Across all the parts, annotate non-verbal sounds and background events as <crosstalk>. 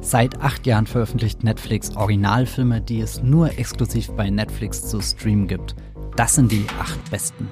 Seit acht Jahren veröffentlicht Netflix Originalfilme, die es nur exklusiv bei Netflix zu streamen gibt. Das sind die acht besten.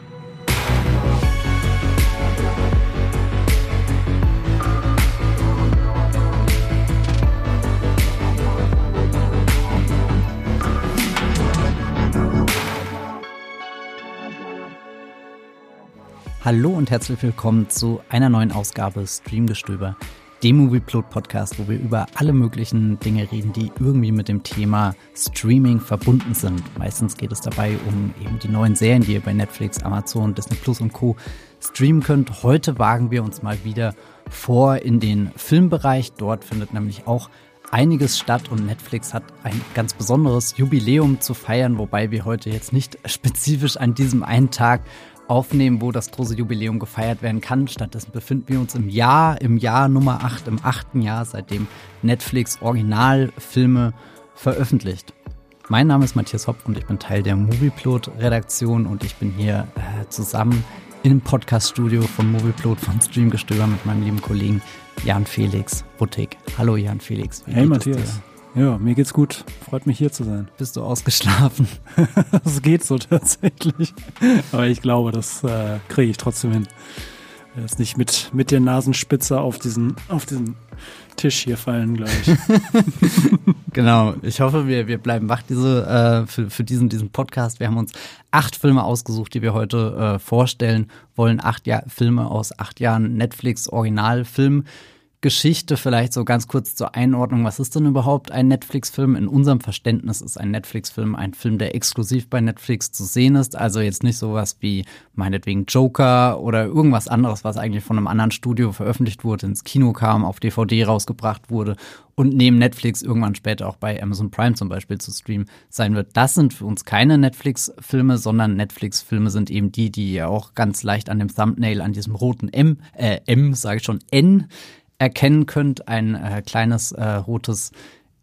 Hallo und herzlich willkommen zu einer neuen Ausgabe Streamgestöber, dem Movieplot Podcast, wo wir über alle möglichen Dinge reden, die irgendwie mit dem Thema Streaming verbunden sind. Meistens geht es dabei um eben die neuen Serien, die ihr bei Netflix, Amazon, Disney Plus und Co. streamen könnt. Heute wagen wir uns mal wieder vor in den Filmbereich. Dort findet nämlich auch einiges statt und Netflix hat ein ganz besonderes Jubiläum zu feiern, wobei wir heute jetzt nicht <laughs> spezifisch an diesem einen Tag aufnehmen, wo das große Jubiläum gefeiert werden kann. Stattdessen befinden wir uns im Jahr, im Jahr Nummer 8, im achten Jahr, seitdem Netflix Originalfilme veröffentlicht. Mein Name ist Matthias Hopf und ich bin Teil der Movieplot-Redaktion und ich bin hier äh, zusammen im Podcast-Studio von Movieplot von Streamgestöber mit meinem lieben Kollegen Jan Felix Buttig. Hallo Jan Felix. hey Matthias. Ja, mir geht's gut. Freut mich hier zu sein. <laughs> Bist du ausgeschlafen? <laughs> das geht so tatsächlich. Aber ich glaube, das äh, kriege ich trotzdem hin. Jetzt nicht mit, mit der Nasenspitze auf diesen, auf diesen Tisch hier fallen, glaube ich. <laughs> genau. Ich hoffe, wir, wir bleiben wach diese, äh, für, für diesen, diesen Podcast. Wir haben uns acht Filme ausgesucht, die wir heute äh, vorstellen wollen. Acht Jahr, Filme aus acht Jahren Netflix Originalfilm. Geschichte vielleicht so ganz kurz zur Einordnung. Was ist denn überhaupt ein Netflix-Film? In unserem Verständnis ist ein Netflix-Film ein Film, der exklusiv bei Netflix zu sehen ist. Also jetzt nicht sowas wie meinetwegen Joker oder irgendwas anderes, was eigentlich von einem anderen Studio veröffentlicht wurde, ins Kino kam, auf DVD rausgebracht wurde und neben Netflix irgendwann später auch bei Amazon Prime zum Beispiel zu streamen sein wird. Das sind für uns keine Netflix-Filme, sondern Netflix-Filme sind eben die, die ihr auch ganz leicht an dem Thumbnail, an diesem roten M, äh, M, sage ich schon, N erkennen könnt. Ein äh, kleines äh, rotes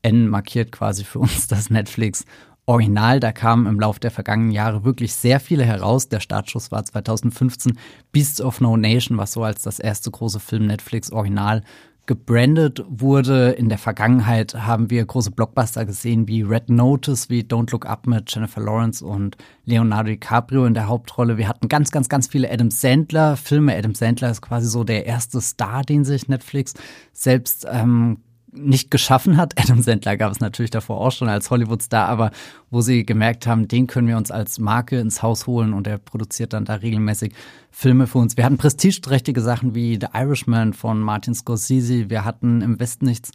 N markiert quasi für <laughs> uns das Netflix Original. Da kamen im Laufe der vergangenen Jahre wirklich sehr viele heraus. Der Startschuss war 2015 Beasts of No Nation, was so als das erste große Film Netflix Original gebrandet wurde. In der Vergangenheit haben wir große Blockbuster gesehen wie Red Notice, wie Don't Look Up mit Jennifer Lawrence und Leonardo DiCaprio in der Hauptrolle. Wir hatten ganz, ganz, ganz viele Adam Sandler Filme. Adam Sandler ist quasi so der erste Star, den sich Netflix selbst ähm, nicht geschaffen hat. <laughs> Adam Sandler gab es natürlich davor auch schon als Hollywood-Star, aber wo sie gemerkt haben, den können wir uns als Marke ins Haus holen und er produziert dann da regelmäßig Filme für uns. Wir hatten prestigeträchtige Sachen wie The Irishman von Martin Scorsese, wir hatten im Westen nichts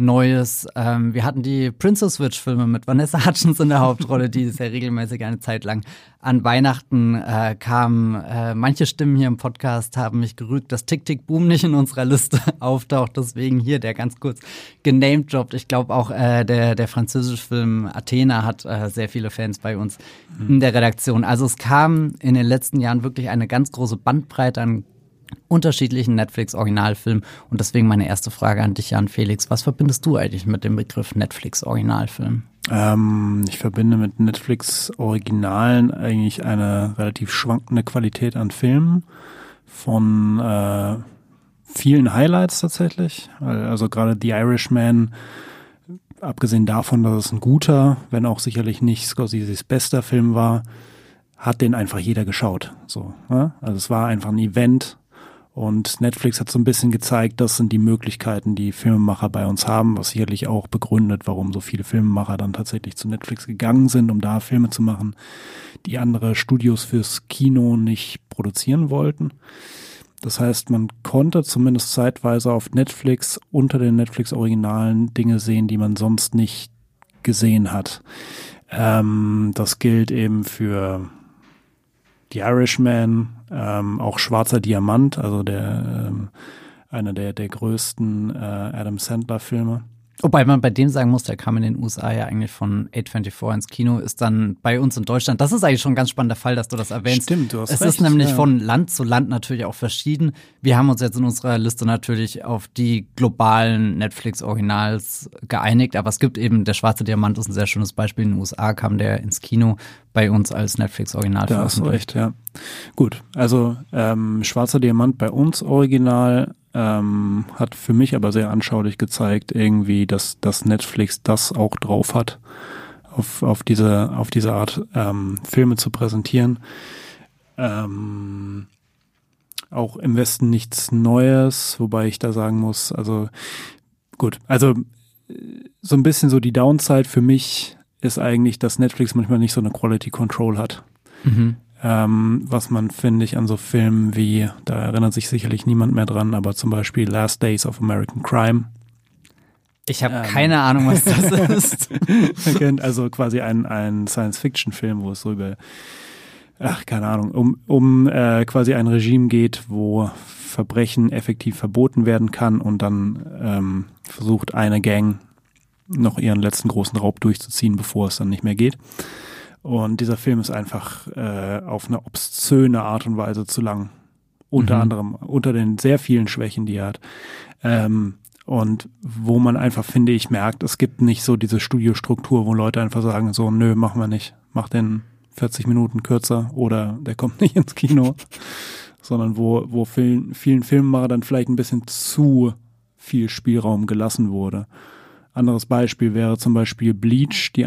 Neues. Ähm, wir hatten die Princess Switch-Filme mit Vanessa Hutchins in der Hauptrolle, die sehr regelmäßig eine Zeit lang an Weihnachten äh, kamen. Äh, manche Stimmen hier im Podcast haben mich gerügt, dass Tick Tick Boom nicht in unserer Liste <laughs> auftaucht. Deswegen hier der ganz kurz genamed Job. Ich glaube auch äh, der, der französische Film Athena hat äh, sehr viele Fans bei uns mhm. in der Redaktion. Also es kam in den letzten Jahren wirklich eine ganz große Bandbreite an unterschiedlichen Netflix-Originalfilmen. Und deswegen meine erste Frage an dich, Jan Felix. Was verbindest du eigentlich mit dem Begriff Netflix-Originalfilm? Ähm, ich verbinde mit Netflix-Originalen eigentlich eine relativ schwankende Qualität an Filmen von äh, vielen Highlights tatsächlich. Also gerade The Irishman, abgesehen davon, dass es ein guter, wenn auch sicherlich nicht Scorseses bester Film war, hat den einfach jeder geschaut. So, ne? Also es war einfach ein Event, und Netflix hat so ein bisschen gezeigt, das sind die Möglichkeiten, die Filmemacher bei uns haben, was sicherlich auch begründet, warum so viele Filmemacher dann tatsächlich zu Netflix gegangen sind, um da Filme zu machen, die andere Studios fürs Kino nicht produzieren wollten. Das heißt, man konnte zumindest zeitweise auf Netflix unter den Netflix-Originalen Dinge sehen, die man sonst nicht gesehen hat. Ähm, das gilt eben für The Irishman, ähm, auch Schwarzer Diamant, also der ähm, einer der, der größten äh, Adam Sandler-Filme. Wobei man bei dem sagen muss, der kam in den USA ja eigentlich von A24 ins Kino, ist dann bei uns in Deutschland. Das ist eigentlich schon ein ganz spannender Fall, dass du das erwähnst. Stimmt, du hast Es recht, ist nämlich ja. von Land zu Land natürlich auch verschieden. Wir haben uns jetzt in unserer Liste natürlich auf die globalen Netflix-Originals geeinigt, aber es gibt eben, der Schwarze Diamant ist ein sehr schönes Beispiel. In den USA kam der ins Kino bei uns als Netflix-Original Da hast du recht, ja. Gut, also ähm, Schwarzer Diamant bei uns original ähm, hat für mich aber sehr anschaulich gezeigt, irgendwie, dass, dass Netflix das auch drauf hat, auf, auf, diese, auf diese Art ähm, Filme zu präsentieren. Ähm, auch im Westen nichts Neues, wobei ich da sagen muss, also gut, also so ein bisschen so die Downside für mich ist eigentlich, dass Netflix manchmal nicht so eine Quality Control hat. Mhm. Ähm, was man, finde ich, an so Filmen wie, da erinnert sich sicherlich niemand mehr dran, aber zum Beispiel Last Days of American Crime. Ich habe ähm, keine Ahnung, was das <laughs> ist. also quasi ein, ein Science-Fiction-Film, wo es so über, ach, keine Ahnung, um, um äh, quasi ein Regime geht, wo Verbrechen effektiv verboten werden kann und dann ähm, versucht eine Gang noch ihren letzten großen Raub durchzuziehen, bevor es dann nicht mehr geht. Und dieser Film ist einfach äh, auf eine obszöne Art und Weise zu lang. Unter mhm. anderem, unter den sehr vielen Schwächen, die er hat. Ähm, und wo man einfach, finde ich, merkt, es gibt nicht so diese Studiostruktur, wo Leute einfach sagen, so, nö, machen wir nicht. Mach den 40 Minuten kürzer oder der kommt <laughs> nicht ins Kino. Sondern wo, wo vielen, vielen Filmemacher dann vielleicht ein bisschen zu viel Spielraum gelassen wurde. Anderes Beispiel wäre zum Beispiel Bleach, die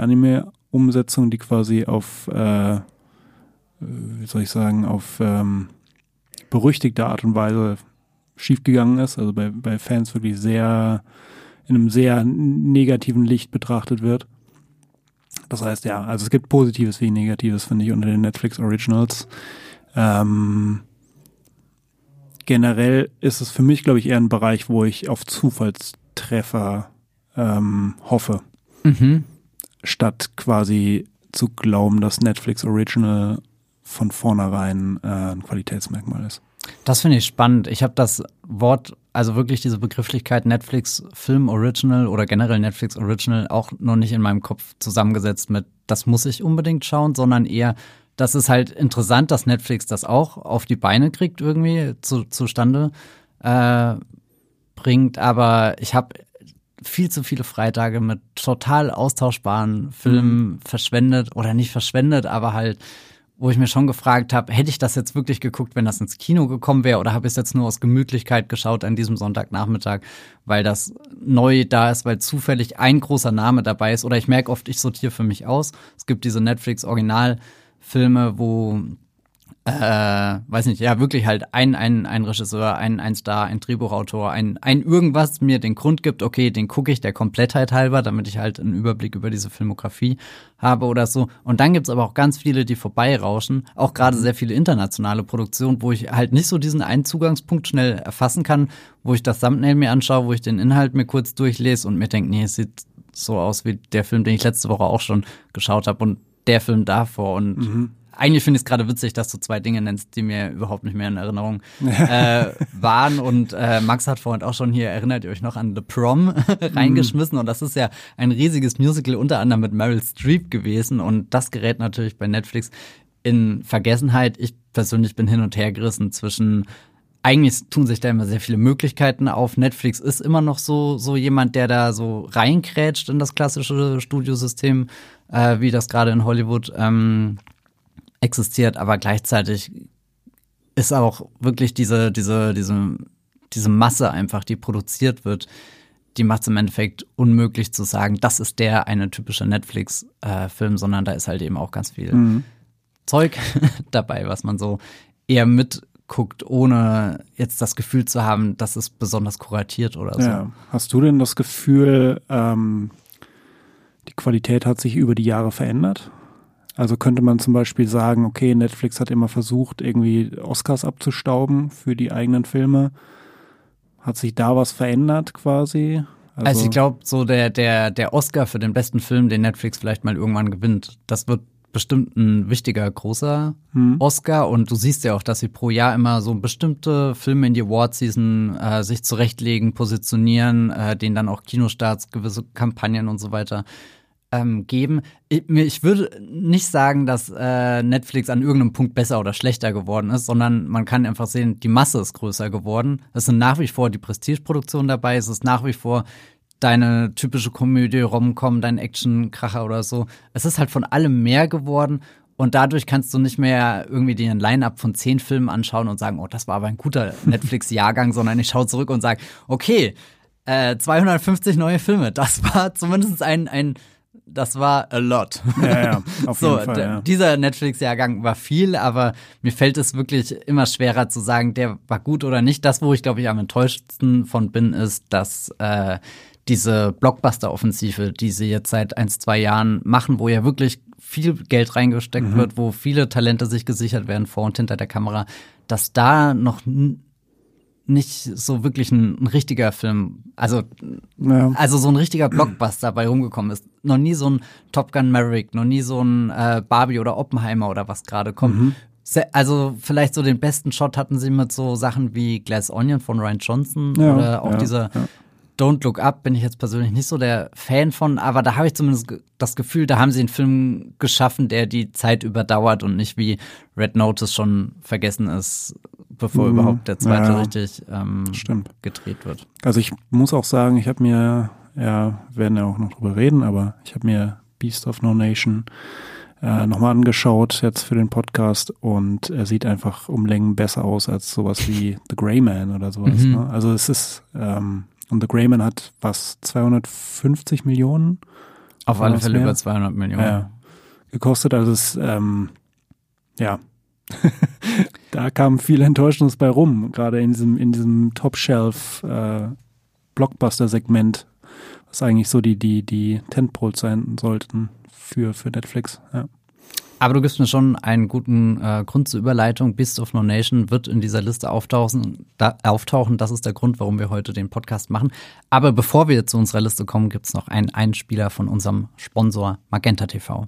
Anime-Umsetzung, die quasi auf, äh, wie soll ich sagen, auf ähm, berüchtigte Art und Weise schiefgegangen ist, also bei, bei Fans wirklich sehr in einem sehr negativen Licht betrachtet wird. Das heißt, ja, also es gibt Positives wie Negatives, finde ich, unter den Netflix Originals. Ähm, generell ist es für mich, glaube ich, eher ein Bereich, wo ich auf Zufallstreffer ähm, hoffe. Mhm. Statt quasi zu glauben, dass Netflix Original von vornherein äh, ein Qualitätsmerkmal ist. Das finde ich spannend. Ich habe das Wort, also wirklich diese Begrifflichkeit Netflix Film Original oder generell Netflix Original auch noch nicht in meinem Kopf zusammengesetzt mit, das muss ich unbedingt schauen, sondern eher, das ist halt interessant, dass Netflix das auch auf die Beine kriegt irgendwie zu, zustande äh, bringt. Aber ich habe viel zu viele Freitage mit total austauschbaren Filmen mhm. verschwendet oder nicht verschwendet, aber halt, wo ich mir schon gefragt habe, hätte ich das jetzt wirklich geguckt, wenn das ins Kino gekommen wäre oder habe ich es jetzt nur aus Gemütlichkeit geschaut an diesem Sonntagnachmittag, weil das neu da ist, weil zufällig ein großer Name dabei ist oder ich merke oft, ich sortiere für mich aus. Es gibt diese Netflix Originalfilme, wo äh, weiß nicht, ja, wirklich halt ein, ein, ein Regisseur, ein, ein Star, ein Drehbuchautor, ein, ein irgendwas mir den Grund gibt, okay, den gucke ich der Komplettheit halber, damit ich halt einen Überblick über diese Filmografie habe oder so. Und dann gibt's aber auch ganz viele, die vorbeirauschen, auch gerade sehr viele internationale Produktionen, wo ich halt nicht so diesen einen Zugangspunkt schnell erfassen kann, wo ich das Thumbnail mir anschaue, wo ich den Inhalt mir kurz durchlese und mir denke, nee, es sieht so aus wie der Film, den ich letzte Woche auch schon geschaut habe und der Film davor und mhm eigentlich finde ich es gerade witzig, dass du zwei Dinge nennst, die mir überhaupt nicht mehr in Erinnerung <laughs> äh, waren. Und äh, Max hat vorhin auch schon hier, erinnert ihr euch noch an The Prom <laughs> reingeschmissen. Und das ist ja ein riesiges Musical, unter anderem mit Meryl Streep gewesen. Und das gerät natürlich bei Netflix in Vergessenheit. Ich persönlich bin hin und her gerissen zwischen eigentlich tun sich da immer sehr viele Möglichkeiten auf. Netflix ist immer noch so, so jemand, der da so reinkrätscht in das klassische Studiosystem, äh, wie das gerade in Hollywood ähm, existiert, aber gleichzeitig ist auch wirklich diese, diese, diese, diese Masse einfach, die produziert wird, die macht es im Endeffekt unmöglich zu sagen, das ist der eine typische Netflix-Film, äh, sondern da ist halt eben auch ganz viel mhm. Zeug <laughs> dabei, was man so eher mitguckt, ohne jetzt das Gefühl zu haben, dass es besonders kuratiert oder so. Ja. Hast du denn das Gefühl, ähm, die Qualität hat sich über die Jahre verändert? Also könnte man zum Beispiel sagen, okay, Netflix hat immer versucht, irgendwie Oscars abzustauben für die eigenen Filme. Hat sich da was verändert quasi? Also, also ich glaube, so der, der, der Oscar für den besten Film, den Netflix vielleicht mal irgendwann gewinnt, das wird bestimmt ein wichtiger, großer hm. Oscar. Und du siehst ja auch, dass sie pro Jahr immer so bestimmte Filme in die Award-Season äh, sich zurechtlegen, positionieren, äh, denen dann auch Kinostarts, gewisse Kampagnen und so weiter ähm, geben. Ich, ich, würde nicht sagen, dass äh, Netflix an irgendeinem Punkt besser oder schlechter geworden ist, sondern man kann einfach sehen, die Masse ist größer geworden. Es sind nach wie vor die Prestigeproduktionen dabei, es ist nach wie vor deine typische Komödie, Rom-Com, dein Action-Kracher oder so. Es ist halt von allem mehr geworden Und dadurch kannst du nicht mehr irgendwie dir ein Line-Up von zehn Filmen anschauen und sagen, oh, das war aber ein guter <laughs> Netflix-Jahrgang, sondern ich schaue zurück und sage, okay, äh, 250 neue Filme, das war zumindest ein, ein das war a lot. Ja, ja, auf <laughs> so, jeden Fall. Ja. Dieser Netflix-Jahrgang war viel, aber mir fällt es wirklich immer schwerer zu sagen, der war gut oder nicht. Das, wo ich glaube ich am enttäuschtsten von bin, ist, dass äh, diese Blockbuster-Offensive, die sie jetzt seit ein, zwei Jahren machen, wo ja wirklich viel Geld reingesteckt Mhm. wird, wo viele Talente sich gesichert werden vor und hinter der Kamera, dass da noch nicht so wirklich ein, ein richtiger Film, also Ja. also so ein richtiger Blockbuster bei rumgekommen ist. Noch nie so ein Top Gun Maverick, noch nie so ein äh, Barbie oder Oppenheimer oder was gerade kommt. Mhm. Also vielleicht so den besten Shot hatten sie mit so Sachen wie Glass Onion von Ryan Johnson Ja, oder auch ja, dieser. Don't Look Up bin ich jetzt persönlich nicht so der Fan von, aber da habe ich zumindest das Gefühl, da haben sie einen Film geschaffen, der die Zeit überdauert und nicht wie Red Notice schon vergessen ist, bevor Mhm, überhaupt der zweite ja. richtig ähm, Stimmt. gedreht wird. Also ich muss auch sagen, ich habe mir, ja, wir werden ja auch noch drüber reden, aber ich habe mir Beast of No Nation äh, nochmal angeschaut jetzt für den Podcast und er sieht einfach um Längen besser aus als sowas wie <laughs> The Grey Man oder sowas. Mhm. Ne? Also es ist, ähm, und The Grey Man hat was, 250 Millionen Auf alle Fälle mehr? über 200 Millionen. Ja. gekostet. Also es, ähm, ja, <laughs> da kam viel Enttäuschendes bei rum, gerade in diesem, in diesem Top-Shelf äh, was eigentlich so die, die, die Tentpoles sein sollten für, für Netflix. Ja. Aber du gibst mir schon einen guten äh, Grund zur Überleitung. Beast of No Nation wird in dieser Liste auftauchen, da, auftauchen. Das ist der Grund, warum wir heute den Podcast machen. Aber bevor wir zu unserer Liste kommen, gibt es noch einen Einspieler von unserem Sponsor Magenta TV.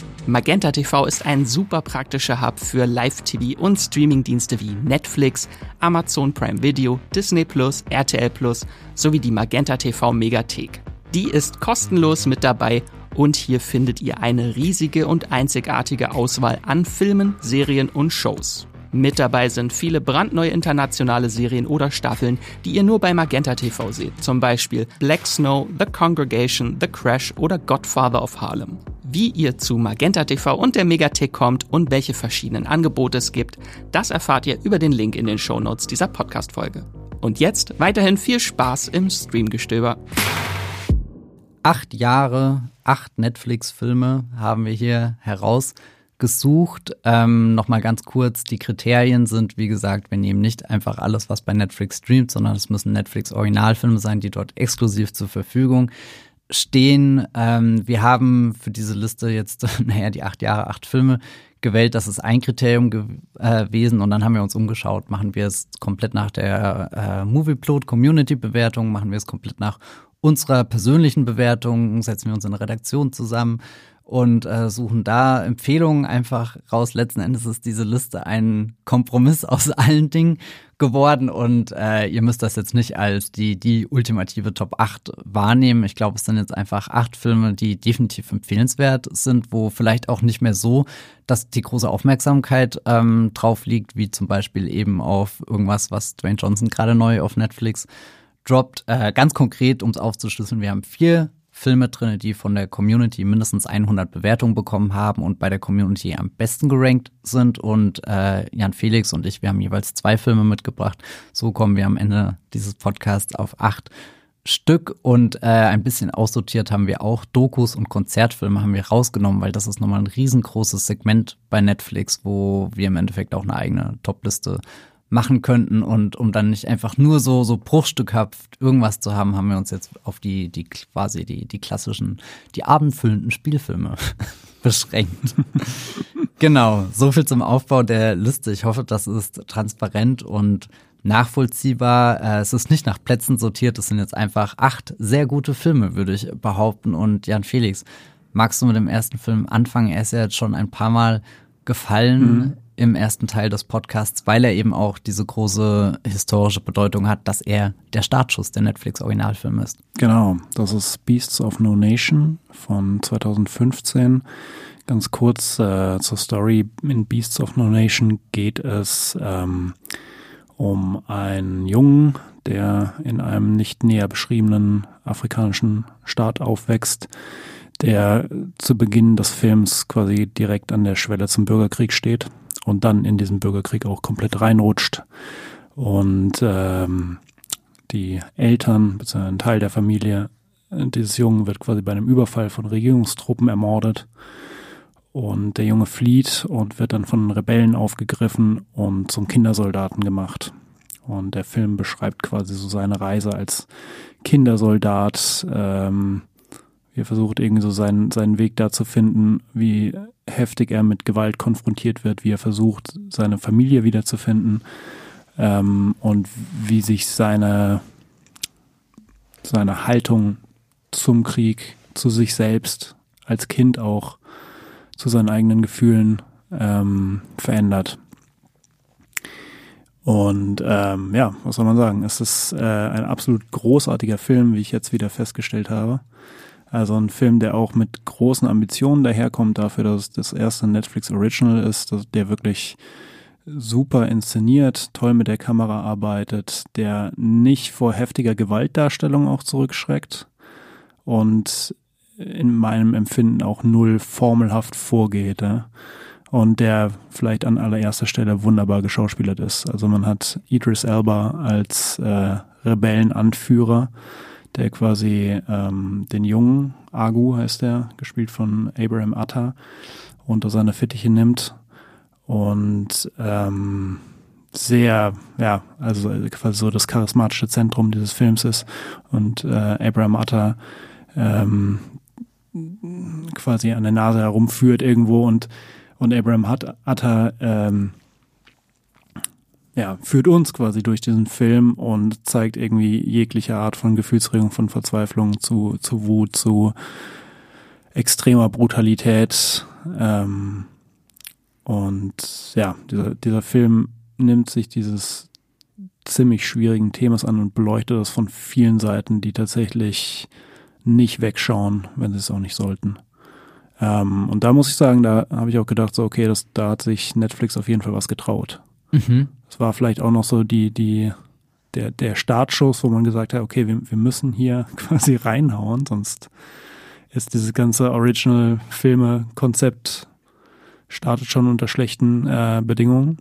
Magenta TV ist ein super praktischer Hub für Live-TV und Streamingdienste wie Netflix, Amazon Prime Video, Disney Plus, RTL Plus sowie die Magenta TV Megathek. Die ist kostenlos mit dabei und hier findet ihr eine riesige und einzigartige Auswahl an Filmen, Serien und Shows. Mit dabei sind viele brandneue internationale Serien oder Staffeln, die ihr nur bei Magenta TV seht. Zum Beispiel Black Snow, The Congregation, The Crash oder Godfather of Harlem. Wie ihr zu Magenta TV und der Megathek kommt und welche verschiedenen Angebote es gibt, das erfahrt ihr über den Link in den Shownotes dieser Podcast-Folge. Und jetzt weiterhin viel Spaß im Streamgestöber. Acht Jahre, acht Netflix-Filme haben wir hier herausgesucht. Ähm, Nochmal ganz kurz, die Kriterien sind, wie gesagt, wir nehmen nicht einfach alles, was bei Netflix streamt, sondern es müssen Netflix-Originalfilme sein, die dort exklusiv zur Verfügung stehen. Ähm, wir haben für diese Liste jetzt, <laughs> naja, die acht Jahre, acht Filme gewählt. Das ist ein Kriterium äh, gewesen. Und dann haben wir uns umgeschaut. Machen wir es komplett nach der äh, Movieplot Community Bewertung? Machen wir es komplett nach unserer persönlichen Bewertung? Setzen wir uns in eine Redaktion zusammen und äh, suchen da Empfehlungen einfach raus. Letzten Endes ist diese Liste ein Kompromiss <laughs> aus allen Dingen geworden und äh, ihr müsst das jetzt nicht als die, die ultimative Top 8 wahrnehmen. Ich glaube, es sind jetzt einfach acht Filme, die definitiv empfehlenswert sind, wo vielleicht auch nicht mehr so, dass die große Aufmerksamkeit ähm, drauf liegt, wie zum Beispiel eben auf irgendwas, was Dwayne Johnson gerade neu auf Netflix droppt. Äh, ganz konkret, um es aufzuschlüsseln, wir haben vier Filme drin, die von der Community mindestens 100 Bewertungen bekommen haben und bei der Community am besten gerankt sind. Und äh, Jan Felix und ich, wir haben jeweils zwei Filme mitgebracht. So kommen wir am Ende dieses Podcasts auf acht Stück und äh, ein bisschen aussortiert haben wir auch Dokus und Konzertfilme haben wir rausgenommen, weil das ist nochmal ein riesengroßes Segment bei Netflix, wo wir im Endeffekt auch eine eigene Topliste machen könnten und um dann nicht einfach nur so so bruchstückhaft irgendwas zu haben, haben wir uns jetzt auf die die quasi die die klassischen die abendfüllenden Spielfilme <laughs> beschränkt. genau, so viel zum Aufbau der Liste. Ich hoffe, das ist transparent und nachvollziehbar. Äh, es ist nicht nach Plätzen sortiert, es sind jetzt einfach acht sehr gute Filme, würde ich behaupten. Und Jan Felix, magst du mit dem ersten Film anfangen? Er ist ja jetzt schon ein paar Mal gefallen. Im ersten Teil des Podcasts, weil er eben auch diese große historische Bedeutung hat, dass er der Startschuss der Netflix-Originalfilm ist. Genau, das ist Beasts of No Nation von 2015. Ganz kurz äh, zur Story. In Beasts of No Nation geht es ähm, um einen Jungen, der in einem nicht näher beschriebenen afrikanischen Staat aufwächst, der zu Beginn des Films quasi direkt an der Schwelle zum Bürgerkrieg steht und dann in diesen Bürgerkrieg auch komplett reinrutscht. Und ähm, die Eltern, beziehungsweise ein Teil der Familie dieses Jungen wird quasi bei einem Überfall von Regierungstruppen ermordet. Und der Junge flieht und wird dann von Rebellen aufgegriffen und zum Kindersoldaten gemacht. Und der Film beschreibt quasi so seine Reise als Kindersoldat, ähm, er versucht irgendwie so seinen, seinen Weg da zu finden, wie heftig er mit Gewalt konfrontiert wird, wie er versucht, seine Familie wiederzufinden ähm, und wie sich seine, seine Haltung zum Krieg, zu sich selbst, als Kind auch, zu seinen eigenen Gefühlen ähm, verändert. Und ähm, ja, was soll man sagen? Es ist äh, ein absolut großartiger Film, wie ich jetzt wieder festgestellt habe. Also ein Film, der auch mit großen Ambitionen daherkommt, dafür, dass es das erste Netflix Original ist, der wirklich super inszeniert, toll mit der Kamera arbeitet, der nicht vor heftiger Gewaltdarstellung auch zurückschreckt und in meinem Empfinden auch null formelhaft vorgeht. Ja? Und der vielleicht an allererster Stelle wunderbar geschauspielert ist. Also man hat Idris Elba als äh, Rebellenanführer, der quasi ähm, den Jungen, Agu heißt der, gespielt von Abraham Atta, unter seine Fittiche nimmt und ähm, sehr, ja, also quasi so das charismatische Zentrum dieses Films ist und äh, Abraham Atta ähm, quasi an der Nase herumführt irgendwo und und Abraham Atta ähm, ja, führt uns quasi durch diesen Film und zeigt irgendwie jegliche Art von Gefühlsregung, von Verzweiflung zu, zu Wut, zu extremer Brutalität. Ähm, und ja, dieser, dieser Film nimmt sich dieses ziemlich schwierigen Themas an und beleuchtet das von vielen Seiten, die tatsächlich nicht wegschauen, wenn sie es auch nicht sollten. Ähm, und da muss ich sagen, da habe ich auch gedacht, so, okay, das, da hat sich Netflix auf jeden Fall was getraut. Mhm. Es war vielleicht auch noch so die, die, der, der Startschuss, wo man gesagt hat, okay, wir, wir müssen hier <laughs> quasi reinhauen, sonst ist dieses ganze Original-Filme-Konzept startet schon unter schlechten äh, Bedingungen.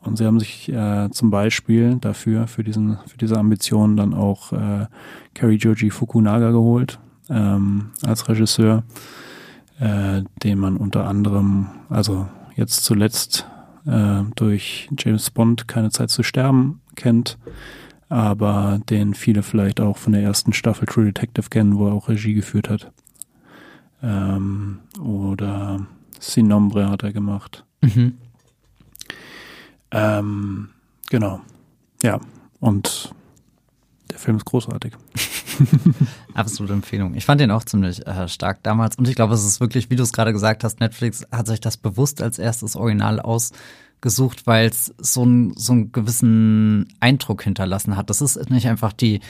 Und sie haben sich äh, zum Beispiel dafür, für, diesen, für diese Ambition dann auch äh, Kari Joji Fukunaga geholt ähm, als Regisseur, äh, den man unter anderem, also jetzt zuletzt äh, durch James Bond keine Zeit zu sterben kennt, aber den viele vielleicht auch von der ersten Staffel True Detective kennen, wo er auch Regie geführt hat. Ähm, oder Sin Nombre hat er gemacht. Mhm. Ähm, genau. Ja, und der Film ist großartig. <laughs> <laughs> Absolute Empfehlung. Ich fand den auch ziemlich äh, stark damals. Und ich glaube, es ist wirklich, wie du es gerade gesagt hast, Netflix hat sich das bewusst als erstes Original ausgesucht, weil es so, ein, so einen gewissen Eindruck hinterlassen hat. Das ist nicht einfach die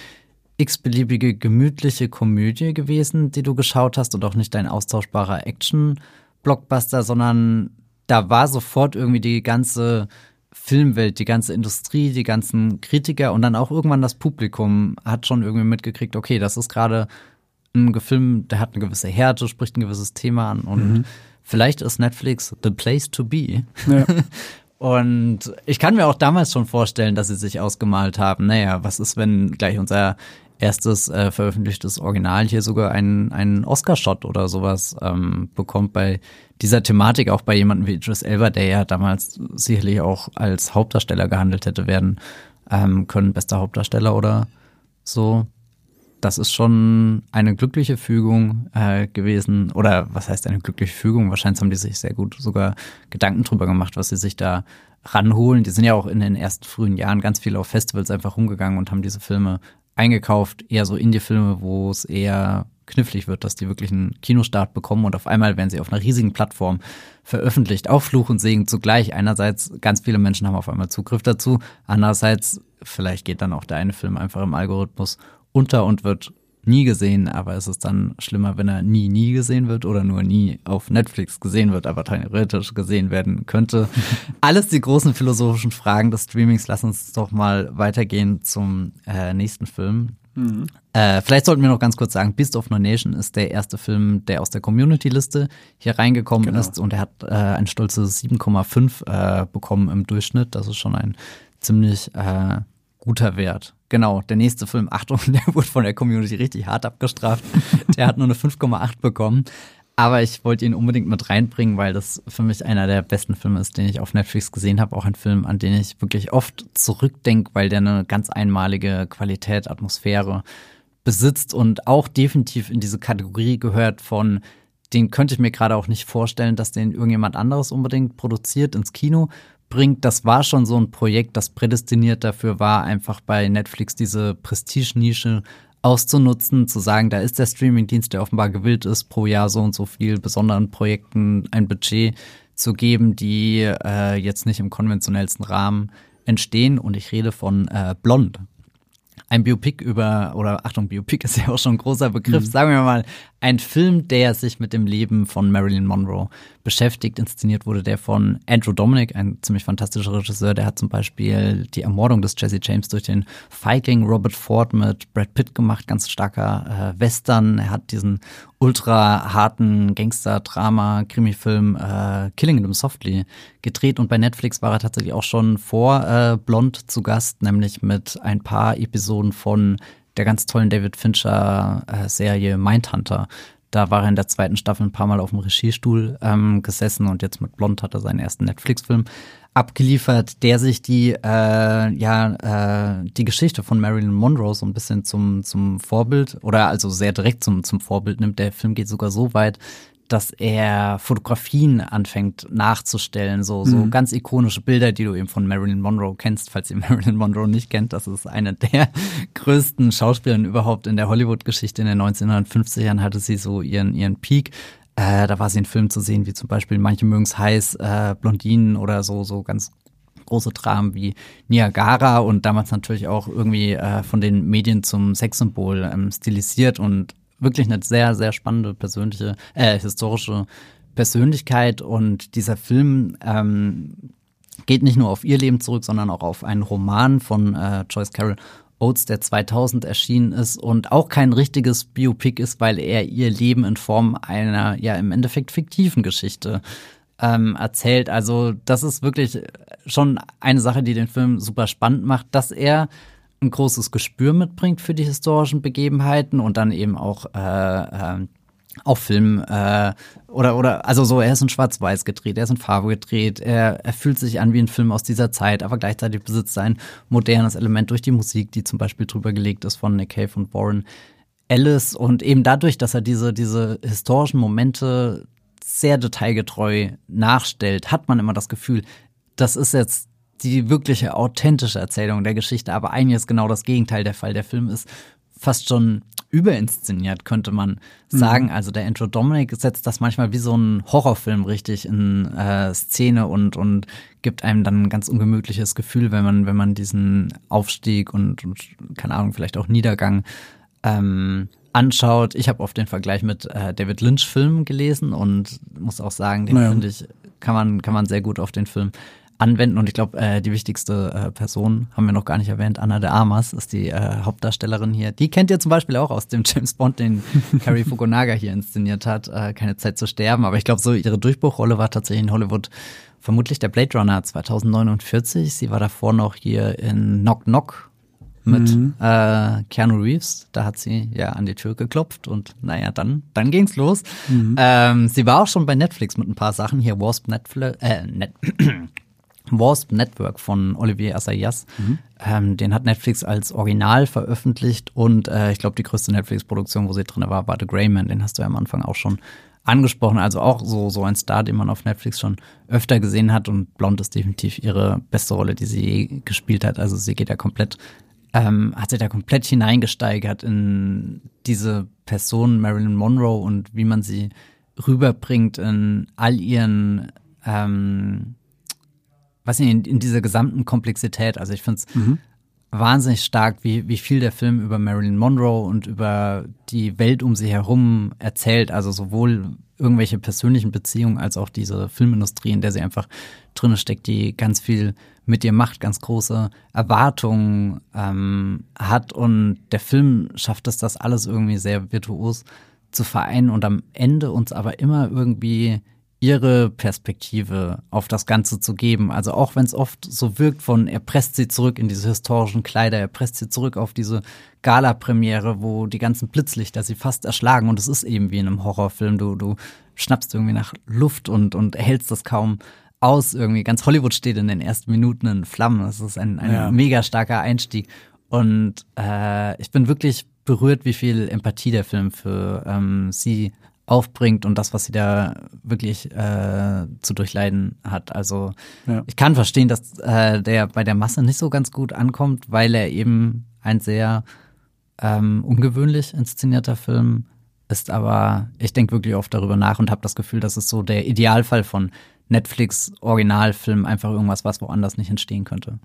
x-beliebige gemütliche Komödie gewesen, die du geschaut hast und auch nicht dein austauschbarer Action-Blockbuster, sondern da war sofort irgendwie die ganze Filmwelt, die ganze Industrie, die ganzen Kritiker und dann auch irgendwann das Publikum hat schon irgendwie mitgekriegt, okay, das ist gerade ein Film, der hat eine gewisse Härte, spricht ein gewisses Thema an und mhm. vielleicht ist Netflix the place to be. Ja. <laughs> und ich kann mir auch damals schon vorstellen, dass sie sich ausgemalt haben, naja, was ist, wenn gleich unser erstes äh, veröffentlichtes Original hier sogar einen, einen Oscar-Shot oder sowas ähm, bekommt bei dieser Thematik, auch bei jemandem wie Idris Elba, der ja damals sicherlich auch als Hauptdarsteller gehandelt hätte werden ähm, können, bester Hauptdarsteller oder so. das ist schon eine glückliche Fügung äh, gewesen. Oder was heißt eine glückliche Fügung? Wahrscheinlich haben die sich sehr gut sogar Gedanken drüber gemacht, was sie sich da ranholen. Die sind ja auch in den ersten frühen Jahren ganz viel auf Festivals einfach rumgegangen und haben diese Filme eingekauft, eher so Indie-Filme, wo es eher knifflig wird, dass die wirklich einen Kinostart bekommen und auf einmal werden sie auf einer riesigen Plattform veröffentlicht. Auch Fluch und Segen zugleich. Einerseits, ganz viele Menschen haben auf einmal Zugriff dazu. Andererseits, vielleicht geht dann auch der eine Film einfach im Algorithmus unter und wird nie gesehen, aber es ist dann schlimmer, wenn er nie, nie gesehen wird oder nur nie auf Netflix gesehen wird, aber theoretisch gesehen werden könnte. <laughs> Alles die großen philosophischen Fragen des Streamings. Lass uns doch mal weitergehen zum äh, nächsten Film. Mhm. Äh, vielleicht sollten wir noch ganz kurz sagen, Beast of No Nation ist der erste Film, der aus der Community-Liste hier reingekommen genau. ist und er hat äh, ein stolzes 7,5 äh, bekommen im Durchschnitt. Das ist schon ein ziemlich äh, guter Wert. Genau, der nächste Film, <laughs> Achtung, der wurde von der Community richtig hart abgestraft. <laughs> Der hat nur eine 5,8 bekommen. Aber ich wollte ihn unbedingt mit reinbringen, weil das für mich einer der besten Filme ist, den ich auf Netflix gesehen habe. Auch ein Film, an den ich wirklich oft zurückdenke, weil der eine ganz einmalige Qualität, Atmosphäre besitzt und auch definitiv in diese Kategorie gehört von, den könnte ich mir gerade auch nicht vorstellen, dass den irgendjemand anderes unbedingt produziert ins Kino bringt. Das war schon so ein Projekt, das prädestiniert dafür war, einfach bei Netflix diese Prestige-Nische auszunutzen, zu sagen, da ist der Streamingdienst, der offenbar gewillt ist, pro Jahr so und so viel besonderen Projekten ein Budget zu geben, die äh, jetzt nicht im konventionellsten Rahmen entstehen. Und ich rede von äh, Blond. Ein Biopic über, oder Achtung, Biopic <laughs> ist ja auch schon ein großer Begriff, mhm. sagen wir mal, ein Film, der sich mit dem Leben von Marilyn Monroe beschäftigt. Inszeniert wurde der von Andrew Dominic, ein ziemlich fantastischer Regisseur. Der hat zum Beispiel die Ermordung des Jesse James durch den Feigling Robert Ford mit Brad Pitt gemacht. Ganz starker äh, Western. Er hat diesen ultra harten Gangster-Drama, Krimi-Film äh, Killing Them Softly gedreht. Und bei Netflix war er tatsächlich auch schon vor äh, Blond zu Gast, nämlich mit ein paar Episoden von der ganz tollen David Fincher-Serie Mindhunter. Da war er in der zweiten Staffel ein paar Mal auf dem Regiestuhl ähm, gesessen und jetzt mit Blond hat er seinen ersten Netflix-Film abgeliefert, der sich die äh, ja äh, die Geschichte von Marilyn Monroe so ein bisschen zum zum Vorbild oder also sehr direkt zum zum Vorbild nimmt. Der Film geht sogar so weit, dass er Fotografien anfängt nachzustellen, so, so mhm. ganz ikonische Bilder, die du eben von Marilyn Monroe kennst, falls ihr <laughs> Marilyn Monroe nicht kennt. Das ist eine der <laughs> größten Schauspielerinnen überhaupt in der Hollywood-Geschichte. In den 1950ern hatte sie so ihren, ihren Peak. Äh, da war sie in Filmen zu sehen, wie zum Beispiel Manche mögen's heiß, äh, Blondinen oder so, so ganz große Dramen wie Niagara und damals natürlich auch irgendwie äh, von den Medien zum Sexsymbol ähm, stilisiert und wirklich eine sehr, sehr spannende persönliche, äh, historische Persönlichkeit und dieser Film ähm, geht nicht nur auf ihr Leben zurück, sondern auch auf einen Roman von äh, Joyce Carol Oates, der 2000 erschienen ist und auch kein richtiges Biopic ist, weil er ihr Leben in Form einer, ja, im Endeffekt fiktiven Geschichte ähm, erzählt. Also das ist wirklich schon eine Sache, die den Film super spannend macht, dass er ein großes Gespür mitbringt für die historischen Begebenheiten und dann eben auch äh, äh, auch Film äh, oder oder also so er ist in Schwarz-Weiß gedreht, er ist in Farbe gedreht, er, er fühlt sich an wie ein Film aus dieser Zeit, aber gleichzeitig besitzt er ein modernes Element durch die Musik, die zum Beispiel drüber gelegt ist von Nick Cave und Warren Ellis. Und eben dadurch, dass er diese diese historischen Momente sehr detailgetreu nachstellt, hat man immer das Gefühl, das ist jetzt die wirkliche authentische Erzählung der Geschichte, aber eigentlich ist genau das Gegenteil der Fall. Der Film ist fast schon überinszeniert, könnte man sagen. Mhm. Also der Andrew Dominic setzt das manchmal wie so ein Horrorfilm richtig in äh, Szene und, und gibt einem dann ein ganz ungemütliches Gefühl, wenn man, wenn man diesen Aufstieg und, und keine Ahnung, vielleicht auch Niedergang ähm, anschaut. Ich habe oft den Vergleich mit äh, David Lynch Filmen gelesen und muss auch sagen, den naja. finde ich, kann man, kann man sehr gut auf den Film anwenden. Und ich glaube, äh, die wichtigste äh, Person haben wir noch gar nicht erwähnt. Anna de Armas ist die äh, Hauptdarstellerin hier. Die kennt ihr zum Beispiel auch aus dem <laughs> James Bond, den Carrie <laughs> Fukunaga hier inszeniert hat. Äh, keine Zeit zu sterben. Aber ich glaube, so ihre Durchbruchrolle war tatsächlich in Hollywood vermutlich der Blade Runner 2049. Sie war davor noch hier in Knock Knock mit mhm. äh, Keanu Reeves. Da hat sie ja an die Tür geklopft und naja, dann, dann ging's los. Mhm. Ähm, sie war auch schon bei Netflix mit ein paar Sachen. Hier Wasp Netflix, äh, Net <clears throat> Wasp Network von Olivier Assayas. Mhm. Ähm, den hat Netflix als Original veröffentlicht und äh, ich glaube, die größte Netflix-Produktion, wo sie drin war, war The Grey Man. Den hast du ja am Anfang auch schon angesprochen. Also auch so, so ein Star, den man auf Netflix schon öfter gesehen hat. Und Blond ist definitiv ihre beste Rolle, die sie je gespielt hat. Also sie geht ja komplett, ähm, hat sich da komplett hineingesteigert in diese Person Marilyn Monroe und wie man sie rüberbringt in all ihren ähm, was in, in dieser gesamten Komplexität. Also ich finde es mhm. wahnsinnig stark, wie, wie viel der Film über Marilyn Monroe und über die Welt um sie herum erzählt. Also sowohl irgendwelche persönlichen Beziehungen als auch diese Filmindustrie, in der sie einfach drin steckt, die ganz viel mit ihr macht, ganz große Erwartungen ähm, hat. Und der Film schafft es, das alles irgendwie sehr virtuos zu vereinen und am Ende uns aber immer irgendwie ihre Perspektive auf das Ganze zu geben. Also auch wenn es oft so wirkt von, er presst sie zurück in diese historischen Kleider, er presst sie zurück auf diese Gala-Premiere, wo die ganzen Blitzlichter sie fast erschlagen und es ist eben wie in einem Horrorfilm. Du, du schnappst irgendwie nach Luft und, und hältst das kaum aus irgendwie. Ganz Hollywood steht in den ersten Minuten in Flammen. Das ist ein, ein ja. mega starker Einstieg. Und äh, ich bin wirklich berührt, wie viel Empathie der Film für ähm, sie aufbringt und das, was sie da wirklich äh, zu durchleiden hat. Also ja. ich kann verstehen, dass äh, der bei der Masse nicht so ganz gut ankommt, weil er eben ein sehr ähm, ungewöhnlich inszenierter Film ist. Aber ich denke wirklich oft darüber nach und habe das Gefühl, das ist so der Idealfall von Netflix Originalfilm, einfach irgendwas, was woanders nicht entstehen könnte.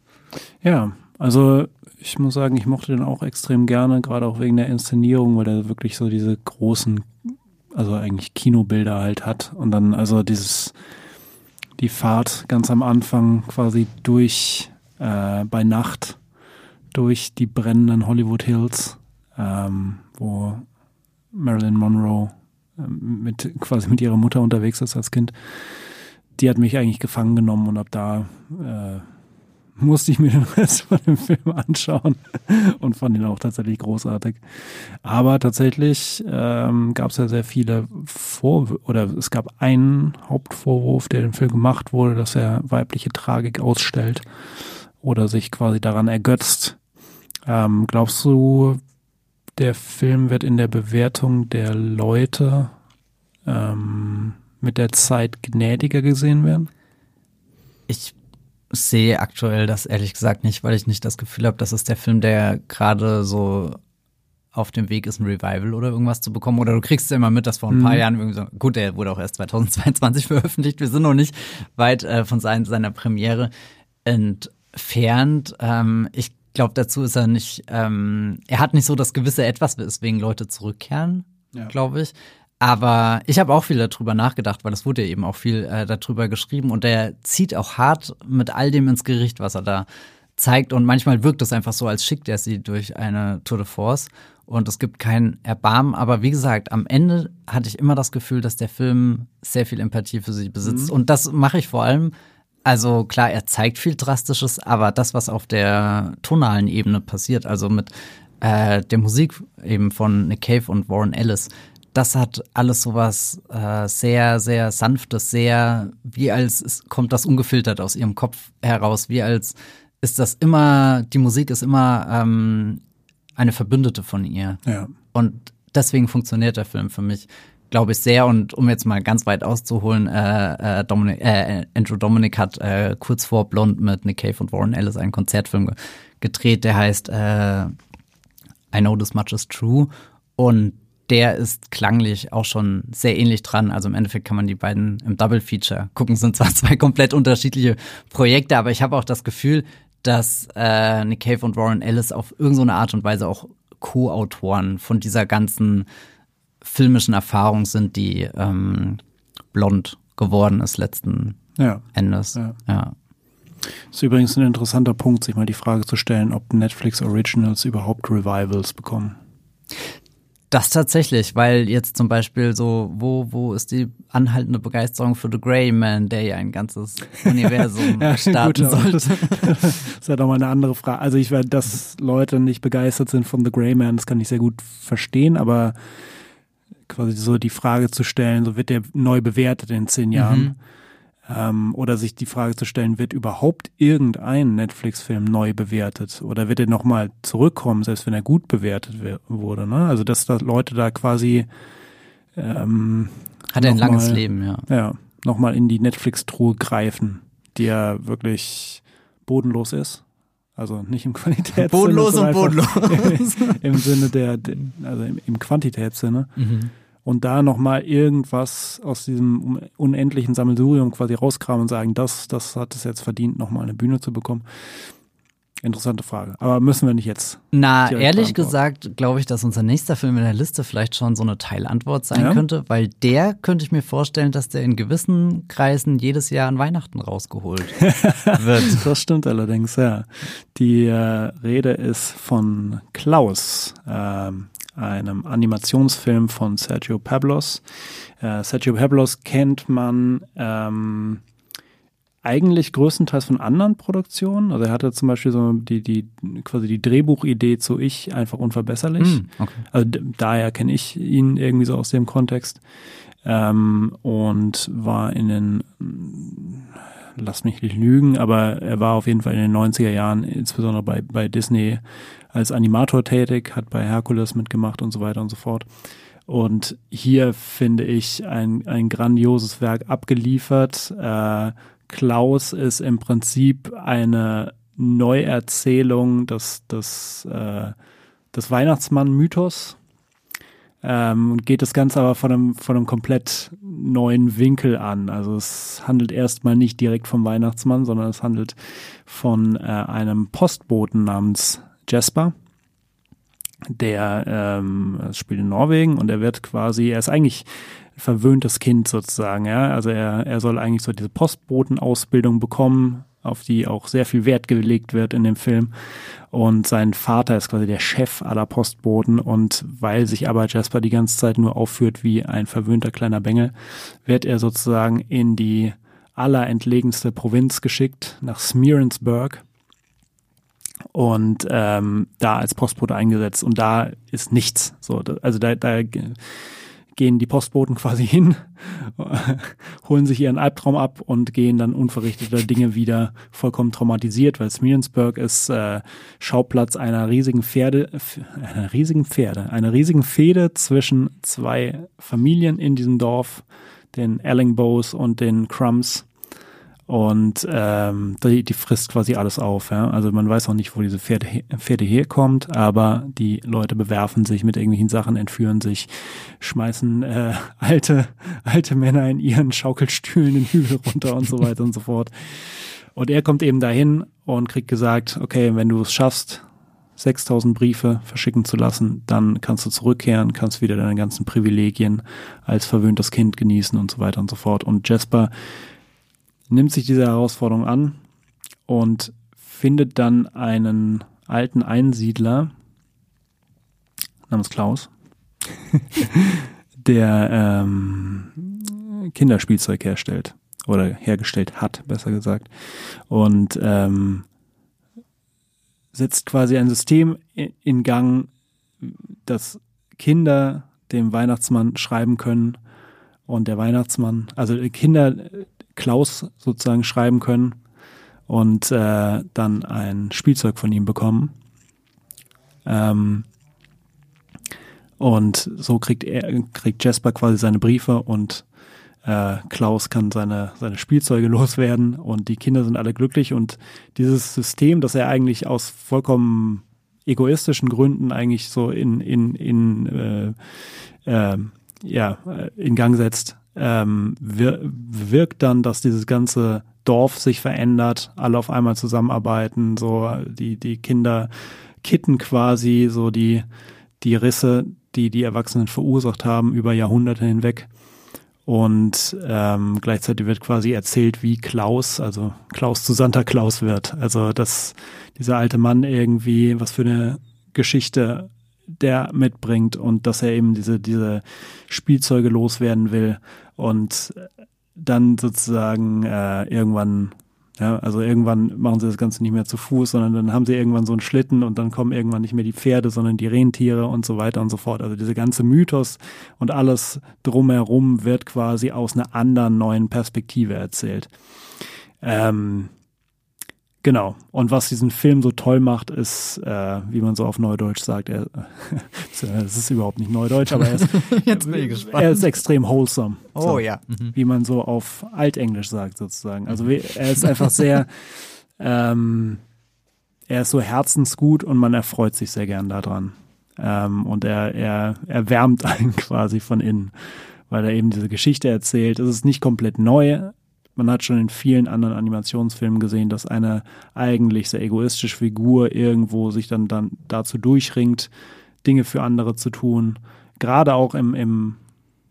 Ja, also ich muss sagen, ich mochte den auch extrem gerne, gerade auch wegen der Inszenierung, weil er wirklich so diese großen also eigentlich Kinobilder halt hat. Und dann also dieses, die Fahrt ganz am Anfang quasi durch, äh, bei Nacht, durch die brennenden Hollywood Hills, ähm, wo Marilyn Monroe äh, mit, quasi mit ihrer Mutter unterwegs ist als Kind. Die hat mich eigentlich gefangen genommen und ab da äh, musste ich mir den Rest von dem Film anschauen und fand ihn auch tatsächlich großartig. Aber tatsächlich ähm, gab es ja sehr viele Vorwürfe, oder es gab einen Hauptvorwurf, der dem Film gemacht wurde, dass er weibliche Tragik ausstellt oder sich quasi daran ergötzt. Ähm, glaubst du, der Film wird in der Bewertung der Leute ähm, mit der Zeit gnädiger gesehen werden? Ich sehe aktuell das ehrlich gesagt nicht, weil ich nicht das Gefühl habe, dass es der Film, der gerade so auf dem Weg ist, ein Revival oder irgendwas zu bekommen. Oder du kriegst ja immer mit, dass vor ein paar mhm. Jahren irgendwie so, gut, der wurde auch erst 2022 <laughs> veröffentlicht, wir sind noch nicht weit äh, von sein, seiner Premiere entfernt. Ähm, ich glaube, dazu ist er nicht, ähm, er hat nicht so das gewisse Etwas, weswegen Leute zurückkehren, ja. glaube ich. Aber ich habe auch viel darüber nachgedacht, weil es wurde ja eben auch viel äh, darüber geschrieben und der zieht auch hart mit all dem ins Gericht, was er da zeigt. Und manchmal wirkt es einfach so, als schickt er sie durch eine Tour de Force und es gibt kein Erbarmen. Aber wie gesagt, am Ende hatte ich immer das Gefühl, dass der Film sehr viel Empathie für sie besitzt. Mhm. Und das mache ich vor allem. Also klar, er zeigt viel Drastisches, aber das, was auf der tonalen Ebene passiert, also mit äh, der Musik eben von Nick Cave und Warren Ellis, das hat alles sowas äh, sehr, sehr sanftes, sehr, wie als es kommt das ungefiltert aus ihrem Kopf heraus, wie als ist das immer, die Musik ist immer ähm, eine Verbündete von ihr. Ja. Und deswegen funktioniert der Film für mich, glaube ich, sehr. Und um jetzt mal ganz weit auszuholen, äh, äh, Dominic, äh, Andrew Dominic hat äh, kurz vor Blond mit Nick Cave und Warren Ellis einen Konzertfilm gedreht, der heißt äh, I Know This Much Is True. Und der ist klanglich auch schon sehr ähnlich dran. Also im Endeffekt kann man die beiden im Double Feature gucken. Sind zwar <laughs> zwei komplett unterschiedliche Projekte, aber ich habe auch das Gefühl, dass äh, Nick Cave und Warren Ellis auf irgendeine Art und Weise auch Co-Autoren von dieser ganzen filmischen Erfahrung sind, die ähm, blond geworden ist letzten ja. Endes. Ja. ja. Ist übrigens ein interessanter Punkt, sich mal die Frage zu stellen, ob Netflix Originals überhaupt Revivals bekommen. Das tatsächlich, weil jetzt zum Beispiel so, wo, wo ist die anhaltende Begeisterung für The Grey Man, der ja ein ganzes Universum <laughs> ja, starten gut, sollte? Das, <laughs> ist ja doch mal eine andere Frage. Also ich werde, dass Leute nicht begeistert sind von The Grey Man, das kann ich sehr gut verstehen, aber quasi so die Frage zu stellen, so wird der neu bewertet in zehn Jahren. Mhm. Ähm, oder sich die Frage zu stellen, wird überhaupt irgendein Netflix-Film neu bewertet? Oder wird er nochmal zurückkommen, selbst wenn er gut bewertet wurde? Ne? Also dass da Leute da quasi ähm, hat er ein langes mal, Leben, ja. Ja, nochmal in die Netflix-Truhe greifen, die ja wirklich bodenlos ist. Also nicht im Qualitätssinne. Bodenlos und bodenlos. <laughs> Im Sinne der, also im, im Quantitätssinne. Mhm und da nochmal irgendwas aus diesem unendlichen Sammelsurium quasi rauskramen und sagen, das, das hat es jetzt verdient, nochmal eine Bühne zu bekommen. Interessante Frage. Aber müssen wir nicht jetzt. Na, ehrlich gesagt, glaube ich, dass unser nächster Film in der Liste vielleicht schon so eine Teilantwort sein ja. könnte, weil der könnte ich mir vorstellen, dass der in gewissen Kreisen jedes Jahr an Weihnachten rausgeholt <laughs> wird. Das stimmt allerdings, ja. Die äh, Rede ist von Klaus. Ähm, einem Animationsfilm von Sergio Pablos. Äh, Sergio Pablos kennt man ähm, eigentlich größtenteils von anderen Produktionen. Also er hatte zum Beispiel so die, die quasi die Drehbuchidee zu Ich einfach unverbesserlich. Mm, okay. Also daher kenne ich ihn irgendwie so aus dem Kontext. Ähm, und war in den lass mich nicht lügen, aber er war auf jeden Fall in den 90er Jahren, insbesondere bei, bei Disney, als Animator tätig, hat bei Hercules mitgemacht und so weiter und so fort. Und hier finde ich ein, ein grandioses Werk abgeliefert. Äh, Klaus ist im Prinzip eine Neuerzählung des, des, äh, des Weihnachtsmann-Mythos ähm, und geht das Ganze aber von einem, von einem komplett neuen Winkel an. Also es handelt erstmal nicht direkt vom Weihnachtsmann, sondern es handelt von äh, einem Postboten namens Jasper. Der ähm, spielt in Norwegen und er wird quasi, er ist eigentlich verwöhntes Kind sozusagen, ja. Also er, er soll eigentlich so diese Postbotenausbildung bekommen, auf die auch sehr viel Wert gelegt wird in dem Film. Und sein Vater ist quasi der Chef aller Postboten. Und weil sich aber Jasper die ganze Zeit nur aufführt wie ein verwöhnter kleiner Bengel, wird er sozusagen in die allerentlegenste Provinz geschickt, nach Smearensburg. Und ähm, da als Postbote eingesetzt. Und da ist nichts. So, also da, da gehen die Postboten quasi hin, holen sich ihren Albtraum ab und gehen dann unverrichteter Dinge wieder vollkommen traumatisiert, weil Smearensburg ist äh, Schauplatz einer riesigen Pferde, einer riesigen Pferde, einer riesigen Fehde zwischen zwei Familien in diesem Dorf, den Ellingbows und den Crumbs. Und ähm, die, die frisst quasi alles auf. Ja? Also man weiß auch nicht, wo diese Pferde, Pferde herkommt, aber die Leute bewerfen sich mit irgendwelchen Sachen, entführen sich, schmeißen äh, <laughs> alte, alte Männer in ihren Schaukelstühlen den Hügel runter und so weiter und so fort. Und er kommt eben dahin und kriegt gesagt, okay, wenn du es schaffst, 6000 Briefe verschicken zu lassen, dann kannst du zurückkehren, kannst wieder deine ganzen Privilegien als verwöhntes Kind genießen und so weiter und so fort. Und Jasper nimmt sich diese Herausforderung an und findet dann einen alten Einsiedler namens Klaus, <laughs> der ähm, Kinderspielzeug herstellt oder hergestellt hat, besser gesagt. Und ähm, setzt quasi ein System in Gang, dass Kinder dem Weihnachtsmann schreiben können und der Weihnachtsmann, also Kinder Klaus sozusagen schreiben können und äh, dann ein Spielzeug von ihm bekommen. Ähm, und so kriegt er, kriegt Jasper quasi seine Briefe und äh, Klaus kann seine, seine Spielzeuge <laughs> loswerden und die Kinder sind alle glücklich und dieses System, das er eigentlich aus vollkommen egoistischen Gründen eigentlich so in, in, in, äh, äh, ja, in Gang setzt, ähm, wir, wirkt dann, dass dieses ganze Dorf sich verändert, alle auf einmal zusammenarbeiten, so die, die Kinder kitten quasi so die, die Risse, die die Erwachsenen verursacht haben über Jahrhunderte hinweg. Und ähm, gleichzeitig wird quasi erzählt, wie Klaus, also Klaus zu Santa Klaus wird. Also dass dieser alte Mann irgendwie, was für eine Geschichte der mitbringt und dass er eben diese, diese Spielzeuge loswerden will und dann sozusagen äh, irgendwann Ja, also irgendwann machen sie das Ganze nicht mehr zu Fuß, sondern dann haben sie irgendwann so einen Schlitten und dann kommen irgendwann nicht mehr die Pferde, sondern die Rentiere und so weiter und so fort. Also diese ganze Mythos und alles drumherum wird quasi aus einer anderen neuen Perspektive erzählt. Ähm, Genau. Und was diesen Film so toll macht, ist, äh, wie man so auf Neudeutsch sagt, er, <laughs> es ist überhaupt nicht Neudeutsch, aber er ist, <laughs> er ist extrem wholesome. Oh so, ja. Mhm. Wie man so auf Altenglisch sagt, sozusagen. Also er ist einfach sehr, <laughs> ähm, er ist so herzensgut und man erfreut sich sehr gern daran. Ähm, und er, er, er wärmt einen quasi von innen, weil er eben diese Geschichte erzählt. Es ist nicht komplett neu. Man hat schon in vielen anderen Animationsfilmen gesehen, dass eine eigentlich sehr egoistische Figur irgendwo sich dann, dann dazu durchringt, Dinge für andere zu tun. Gerade auch im, im,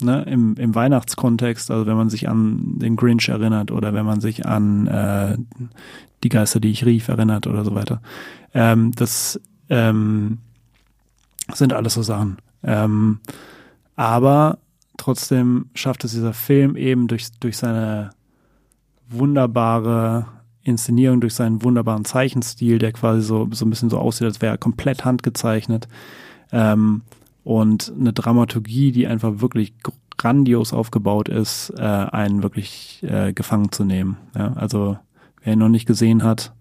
ne, im, im Weihnachtskontext, also wenn man sich an den Grinch erinnert oder wenn man sich an äh, die Geister, die ich rief, erinnert oder so weiter. Ähm, das ähm, sind alles so Sachen. Ähm, aber trotzdem schafft es dieser Film eben durch, durch seine wunderbare Inszenierung, durch seinen wunderbaren Zeichenstil, der quasi so, so ein bisschen so aussieht, als wäre er komplett handgezeichnet. Ähm, und eine Dramaturgie, die einfach wirklich grandios aufgebaut ist, äh, einen wirklich äh, gefangen zu nehmen. Ja, also wer ihn noch nicht gesehen hat,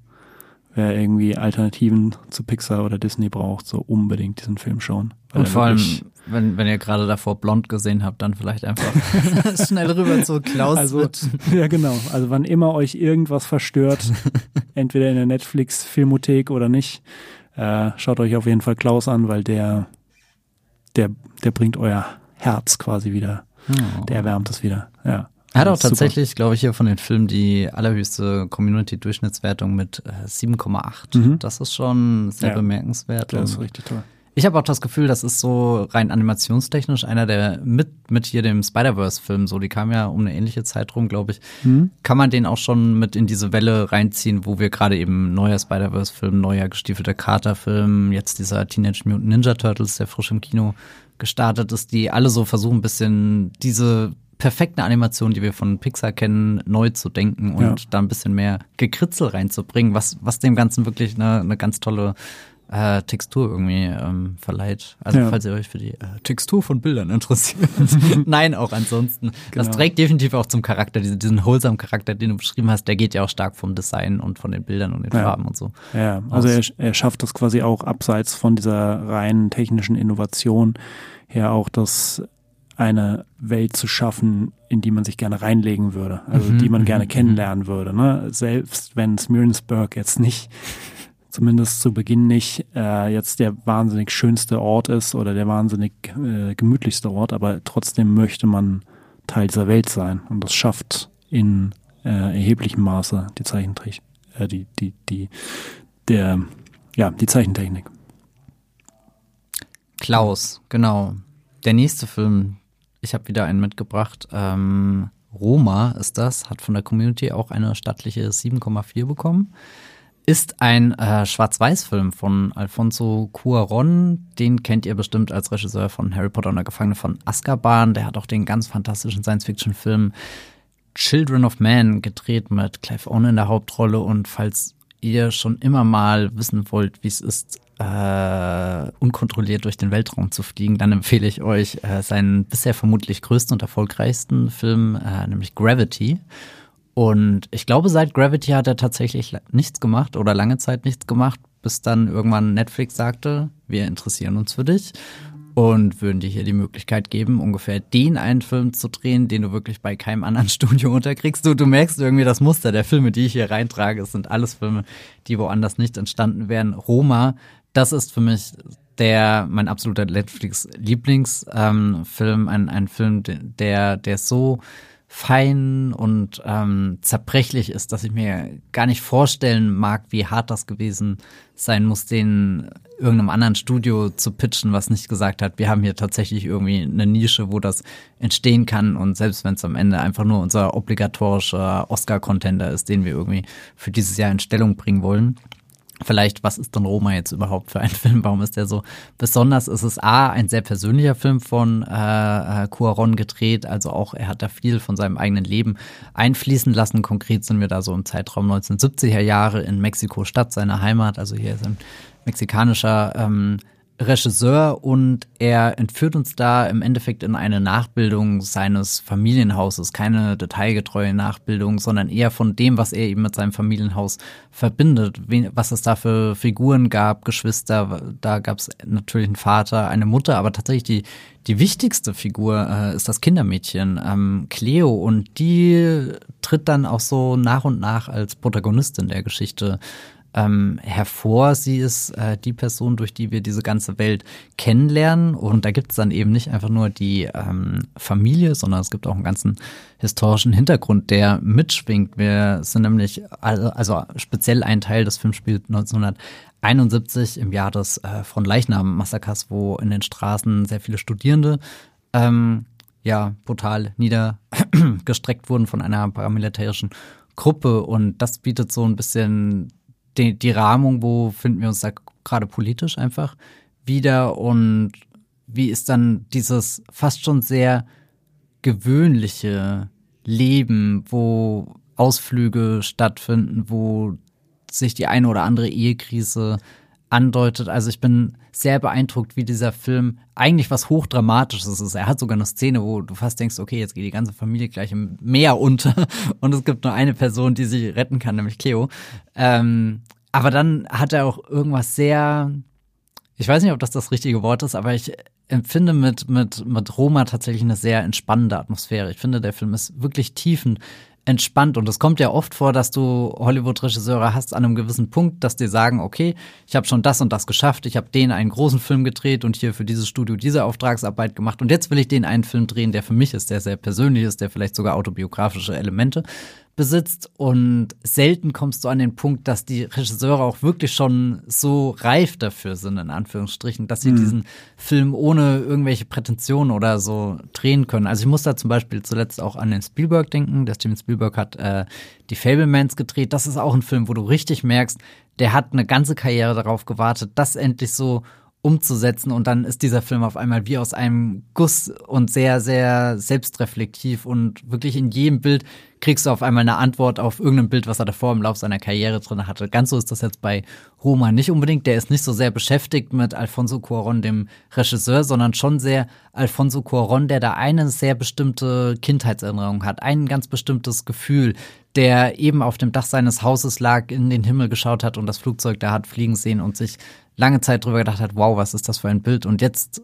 wer irgendwie Alternativen zu Pixar oder Disney braucht, so unbedingt diesen Film schauen. Weil Und vor allem, wenn, wenn ihr gerade davor blond gesehen habt, dann vielleicht einfach <laughs> schnell rüber zu Klaus. Also, mit- <laughs> ja, genau. Also, wann immer euch irgendwas verstört, <laughs> entweder in der Netflix-Filmothek oder nicht, äh, schaut euch auf jeden Fall Klaus an, weil der, der, der bringt euer Herz quasi wieder. Oh. Der erwärmt es wieder. Ja. Er hat auch tatsächlich, glaube ich, hier von den Filmen die allerhöchste Community-Durchschnittswertung mit äh, 7,8. Mhm. Das ist schon sehr Ja. bemerkenswert. Der ist richtig toll. Ich habe auch das Gefühl, das ist so rein animationstechnisch einer der mit, mit hier dem Spider-Verse-Film, so die kam ja um eine ähnliche Zeit rum, glaube ich, Mhm. kann man den auch schon mit in diese Welle reinziehen, wo wir gerade eben neuer Spider-Verse-Film, neuer gestiefelter Carter-Film, jetzt dieser Teenage Mutant Ninja Turtles, der frisch im Kino gestartet ist, die alle so versuchen, ein bisschen diese perfekte Animation, die wir von Pixar kennen, neu zu denken und Ja. da ein bisschen mehr Gekritzel reinzubringen, was, was dem Ganzen wirklich eine, eine ganz tolle äh, Textur irgendwie ähm, verleiht. Also Ja. falls ihr euch für die äh, Textur von Bildern interessiert. <laughs> Nein, auch ansonsten. Das Genau. trägt definitiv auch zum Charakter, diesen, diesen wholesome Charakter, den du beschrieben hast, der geht ja auch stark vom Design und von den Bildern und den Ja. Farben und so. Ja, also er, er schafft das quasi auch abseits von dieser reinen technischen Innovation her auch das eine Welt zu schaffen, in die man sich gerne reinlegen würde, also Mhm, die man mhm, gerne mhm. kennenlernen würde. Ne? Selbst wenn Smyrnsburg jetzt nicht, zumindest zu Beginn nicht, äh, jetzt der wahnsinnig schönste Ort ist oder der wahnsinnig äh, gemütlichste Ort, aber trotzdem möchte man Teil dieser Welt sein und das schafft in äh, erheblichem Maße die Zeichentrick, äh, die, die, die, der, ja, die Zeichentechnik. Klaus, genau. Der nächste Film, ich habe wieder einen mitgebracht. Ähm, Roma ist das, hat von der Community auch eine stattliche 7,4 bekommen. Ist ein äh, Schwarz-Weiß-Film von Alfonso Cuaron. Den kennt ihr bestimmt als Regisseur von Harry Potter und der Gefangene von Azkaban. Der hat auch den ganz fantastischen Science-Fiction-Film Children of Man gedreht mit Clive Owen in der Hauptrolle. Und falls ihr schon immer mal wissen wollt, wie es ist, äh, unkontrolliert durch den Weltraum zu fliegen, dann empfehle ich euch äh, seinen bisher vermutlich größten und erfolgreichsten Film, äh, nämlich Gravity. Und ich glaube, seit Gravity hat er tatsächlich nichts gemacht oder lange Zeit nichts gemacht, bis dann irgendwann Netflix sagte, wir interessieren uns für dich und würden dir hier die Möglichkeit geben, ungefähr den einen Film zu drehen, den du wirklich bei keinem anderen <laughs> Studio unterkriegst. Du, du merkst irgendwie das Muster der Filme, die ich hier reintrage. Es sind alles Filme, die woanders nicht entstanden wären. Roma, das ist für mich der, mein absoluter Netflix-Lieblingsfilm, ähm, ein, ein Film, der, der so fein und ähm, zerbrechlich ist, dass ich mir gar nicht vorstellen mag, wie hart das gewesen sein muss, den irgendeinem anderen Studio zu pitchen, was nicht gesagt hat, wir haben hier tatsächlich irgendwie eine Nische, wo das entstehen kann und selbst wenn es am Ende einfach nur unser obligatorischer Oscar-Contender ist, den wir irgendwie für dieses Jahr in Stellung bringen wollen. Vielleicht, was ist denn Roma jetzt überhaupt für ein <laughs> Film? Warum ist der so besonders? Es ist A, ein sehr persönlicher Film von äh, äh, Cuaron gedreht, also auch er hat da viel von seinem eigenen Leben einfließen lassen. Konkret sind wir da so im Zeitraum 1970er Jahre in Mexiko-Stadt, seiner Heimat. Also hier ist ein mexikanischer ähm, Regisseur und er entführt uns da im Endeffekt in eine Nachbildung seines Familienhauses. Keine detailgetreue Nachbildung, sondern eher von dem, was er eben mit seinem Familienhaus verbindet. Was es da für Figuren gab, Geschwister, da gab es natürlich einen Vater, eine Mutter, aber tatsächlich die, die wichtigste Figur äh, ist das Kindermädchen, ähm, Cleo, und die tritt dann auch so nach und nach als Protagonistin der Geschichte ähm, hervor. Sie ist äh, die Person, durch die wir diese ganze Welt kennenlernen. Und da gibt es dann eben nicht einfach nur die ähm, Familie, sondern es gibt auch einen ganzen historischen Hintergrund, der mitschwingt. Wir sind nämlich, also speziell ein Teil des Films spielt 1971 im Jahr des äh, von Leichnam-Massakers, wo in den Straßen sehr viele Studierende ähm, ja brutal niedergestreckt wurden von einer paramilitärischen Gruppe und das bietet so ein bisschen die, die Rahmung, wo finden wir uns da gerade politisch einfach wieder und wie ist dann dieses fast schon sehr gewöhnliche Leben, wo Ausflüge stattfinden, wo sich die eine oder andere Ehekrise andeutet. Also ich bin sehr beeindruckt, wie dieser Film eigentlich was Hochdramatisches ist. Er hat sogar eine Szene, wo du fast denkst, okay, jetzt geht die ganze Familie gleich im Meer unter <laughs> und es gibt nur eine Person, die sich retten kann, nämlich Cleo. Ähm, aber dann hat er auch irgendwas sehr, ich weiß nicht, ob das das richtige Wort ist, aber ich empfinde mit, mit, mit Roma tatsächlich eine sehr entspannende Atmosphäre. Ich finde, der Film ist wirklich tiefend entspannt. Und es kommt ja oft vor, dass du Hollywood-Regisseure hast an einem gewissen Punkt, dass die sagen, okay, ich habe schon das und das geschafft, ich habe den einen großen Film gedreht und hier für dieses Studio diese Auftragsarbeit gemacht und jetzt will ich den einen Film drehen, der für mich ist, der sehr persönlich ist, der vielleicht sogar autobiografische Elemente besitzt und selten kommst du an den Punkt, dass die Regisseure auch wirklich schon so reif dafür sind, in Anführungsstrichen, dass sie mhm. diesen Film ohne irgendwelche Prätensionen oder so drehen können. Also ich muss da zum Beispiel zuletzt auch an den Spielberg denken. Der Steven Spielberg hat äh, die Fablemans gedreht. Das ist auch ein Film, wo du richtig merkst, der hat eine ganze Karriere darauf gewartet, das endlich so umzusetzen und dann ist dieser Film auf einmal wie aus einem Guss und sehr, sehr selbstreflektiv und wirklich in jedem Bild kriegst du auf einmal eine Antwort auf irgendein Bild, was er davor im Laufe seiner Karriere drin hatte. Ganz so ist das jetzt bei Roma nicht unbedingt. Der ist nicht so sehr beschäftigt mit Alfonso Cuaron, dem Regisseur, sondern schon sehr Alfonso Cuaron, der da eine sehr bestimmte Kindheitserinnerung hat, ein ganz bestimmtes Gefühl, der eben auf dem Dach seines Hauses lag, in den Himmel geschaut hat und das Flugzeug da hat fliegen sehen und sich lange Zeit drüber gedacht hat, wow, was ist das für ein Bild? Und jetzt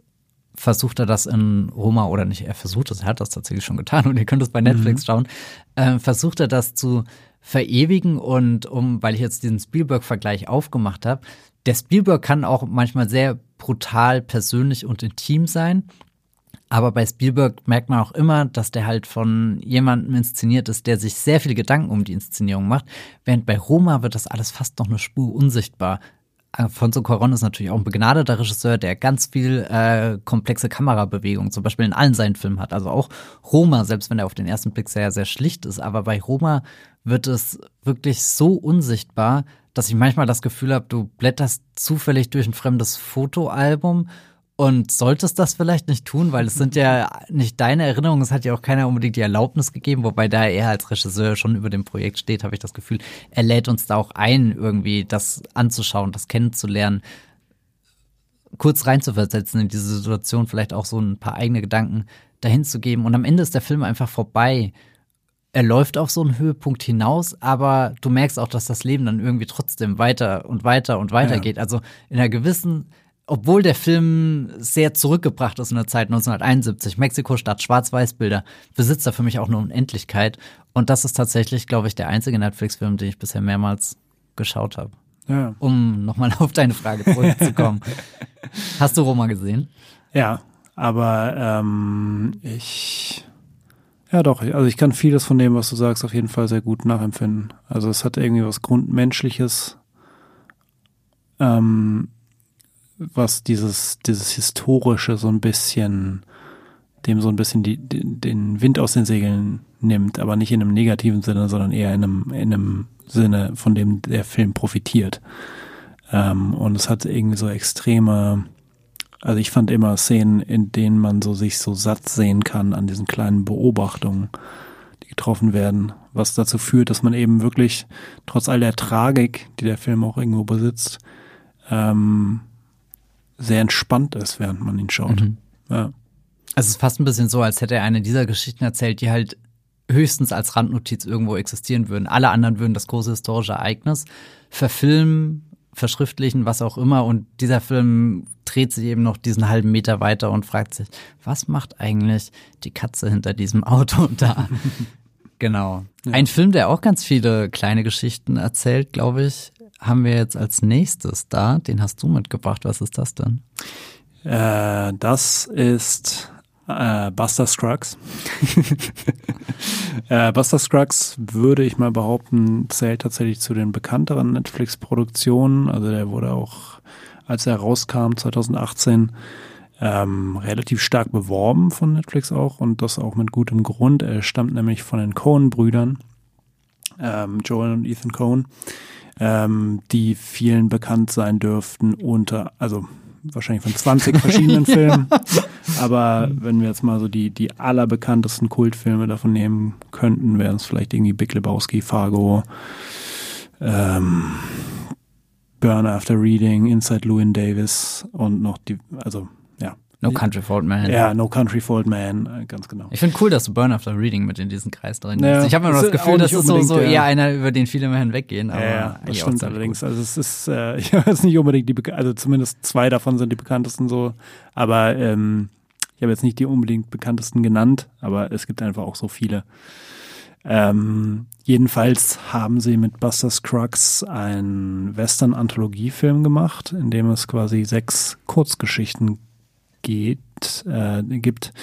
versucht er das in Roma oder nicht, er versucht es, er hat das tatsächlich schon getan <laughs> und ihr könnt es bei Netflix mhm. schauen, äh, versucht er das zu verewigen und um, weil ich jetzt diesen Spielberg-Vergleich aufgemacht habe, der Spielberg kann auch manchmal sehr brutal persönlich und intim sein. Aber bei Spielberg merkt man auch immer, dass der halt von jemandem inszeniert ist, der sich sehr viele Gedanken um die Inszenierung macht. Während bei Roma wird das alles fast noch eine Spur unsichtbar. Alfonso Cuarón ist natürlich auch ein begnadeter Regisseur, der ganz viel äh, komplexe Kamerabewegungen zum Beispiel in allen seinen Filmen hat. Also auch Roma, selbst wenn er auf den ersten Blick sehr, sehr schlicht ist. Aber bei Roma wird es wirklich so unsichtbar, dass ich manchmal das Gefühl habe, du blätterst zufällig durch ein fremdes Fotoalbum und solltest das vielleicht nicht tun, weil es sind ja nicht deine Erinnerungen, es hat ja auch keiner unbedingt die Erlaubnis gegeben, wobei da er als Regisseur schon über dem Projekt steht, habe ich das Gefühl, er lädt uns da auch ein, irgendwie das anzuschauen, das kennenzulernen, kurz reinzuversetzen in diese Situation, vielleicht auch so ein paar eigene Gedanken dahin zu geben. Und am Ende ist der Film einfach vorbei. Er läuft auf so einen Höhepunkt hinaus, aber du merkst auch, dass das Leben dann irgendwie trotzdem weiter und weiter und weiter ja. geht. Also in einer gewissen obwohl der Film sehr zurückgebracht ist in der Zeit 1971, Mexiko statt Schwarz-Weiß-Bilder, besitzt er für mich auch eine Unendlichkeit. Und das ist tatsächlich, glaube ich, der einzige Netflix-Film, den ich bisher mehrmals geschaut habe. Ja. Um nochmal auf deine Frage zurückzukommen. <laughs> Hast du Roma gesehen? Ja, aber ähm, ich ja doch, also ich kann vieles von dem, was du sagst, auf jeden Fall sehr gut nachempfinden. Also es hat irgendwie was Grundmenschliches. Ähm, was dieses, dieses Historische so ein bisschen, dem so ein bisschen die, den Wind aus den Segeln nimmt, aber nicht in einem negativen Sinne, sondern eher in einem, in einem Sinne, von dem der Film profitiert. Ähm, und es hat irgendwie so extreme, also ich fand immer Szenen, in denen man so sich so satt sehen kann an diesen kleinen Beobachtungen, die getroffen werden, was dazu führt, dass man eben wirklich trotz all der Tragik, die der Film auch irgendwo besitzt, ähm, sehr entspannt ist, während man ihn schaut. Mhm. Ja. Also es ist fast ein bisschen so, als hätte er eine dieser Geschichten erzählt, die halt höchstens als Randnotiz irgendwo existieren würden. Alle anderen würden das große historische Ereignis verfilmen, verschriftlichen, was auch immer. Und dieser Film dreht sich eben noch diesen halben Meter weiter und fragt sich, was macht eigentlich die Katze hinter diesem Auto <laughs> da? genau. Ja. Ein Film, der auch ganz viele kleine Geschichten erzählt, glaube ich, haben wir jetzt als nächstes da. Den hast du mitgebracht. Was ist das denn? Äh, das ist äh, Buster Scruggs. <laughs> äh, Buster Scruggs würde ich mal behaupten, zählt tatsächlich zu den bekannteren Netflix-Produktionen. Also der wurde auch, als er rauskam 2018, ähm, relativ stark beworben von Netflix auch und das auch mit gutem Grund. Er stammt nämlich von den Cohen-Brüdern, ähm, Joel und Ethan Cohen, ähm, die vielen bekannt sein dürften unter, also wahrscheinlich von 20 verschiedenen <laughs> Filmen. Aber wenn wir jetzt mal so die, die allerbekanntesten Kultfilme davon nehmen könnten, wären es vielleicht irgendwie Big Lebowski, Fargo, ähm, Burn After Reading, Inside Llewyn Davis und noch die, also No Country for Old Man. Ja, No Country for Old Man, äh, ganz genau. Ich finde cool, dass du Burn After Reading mit in diesen Kreis drin ja, Ich habe immer das Gefühl, das ist so, so eher einer, über den viele immer hinweggehen. Aber ja, das stimmt allerdings. Gut. Also es ist, äh, <laughs> ich jetzt nicht unbedingt die, also zumindest zwei davon sind die bekanntesten so, aber ähm, ich habe jetzt nicht die unbedingt bekanntesten genannt, aber es gibt einfach auch so viele. Ähm, jedenfalls haben sie mit Buster Scruggs einen Western-Anthologiefilm gemacht, in dem es quasi sechs Kurzgeschichten geht, äh, gibt,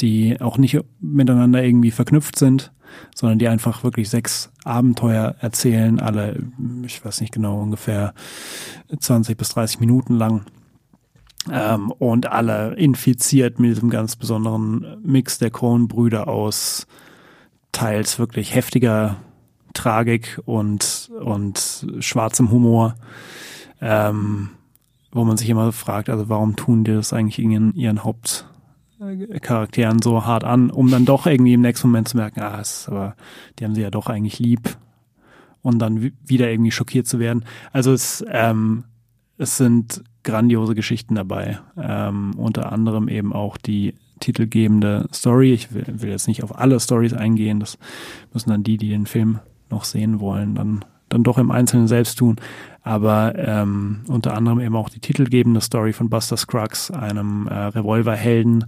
die auch nicht miteinander irgendwie verknüpft sind, sondern die einfach wirklich sechs Abenteuer erzählen, alle, ich weiß nicht genau, ungefähr 20 bis 30 Minuten lang. Ähm, und alle infiziert mit diesem ganz besonderen Mix der Coen-Brüder aus teils wirklich heftiger Tragik und, und schwarzem Humor. Ähm, wo man sich immer fragt, also warum tun die das eigentlich in ihren Hauptcharakteren so hart an, um dann doch irgendwie im nächsten Moment zu merken, ah, ist aber die haben sie ja doch eigentlich lieb und dann wieder irgendwie schockiert zu werden. Also es, ähm, es sind grandiose Geschichten dabei, ähm, unter anderem eben auch die titelgebende Story. Ich will, will jetzt nicht auf alle Stories eingehen, das müssen dann die, die den Film noch sehen wollen, dann dann doch im Einzelnen selbst tun. Aber ähm, unter anderem eben auch die titelgebende Story von Buster Scruggs, einem äh, Revolverhelden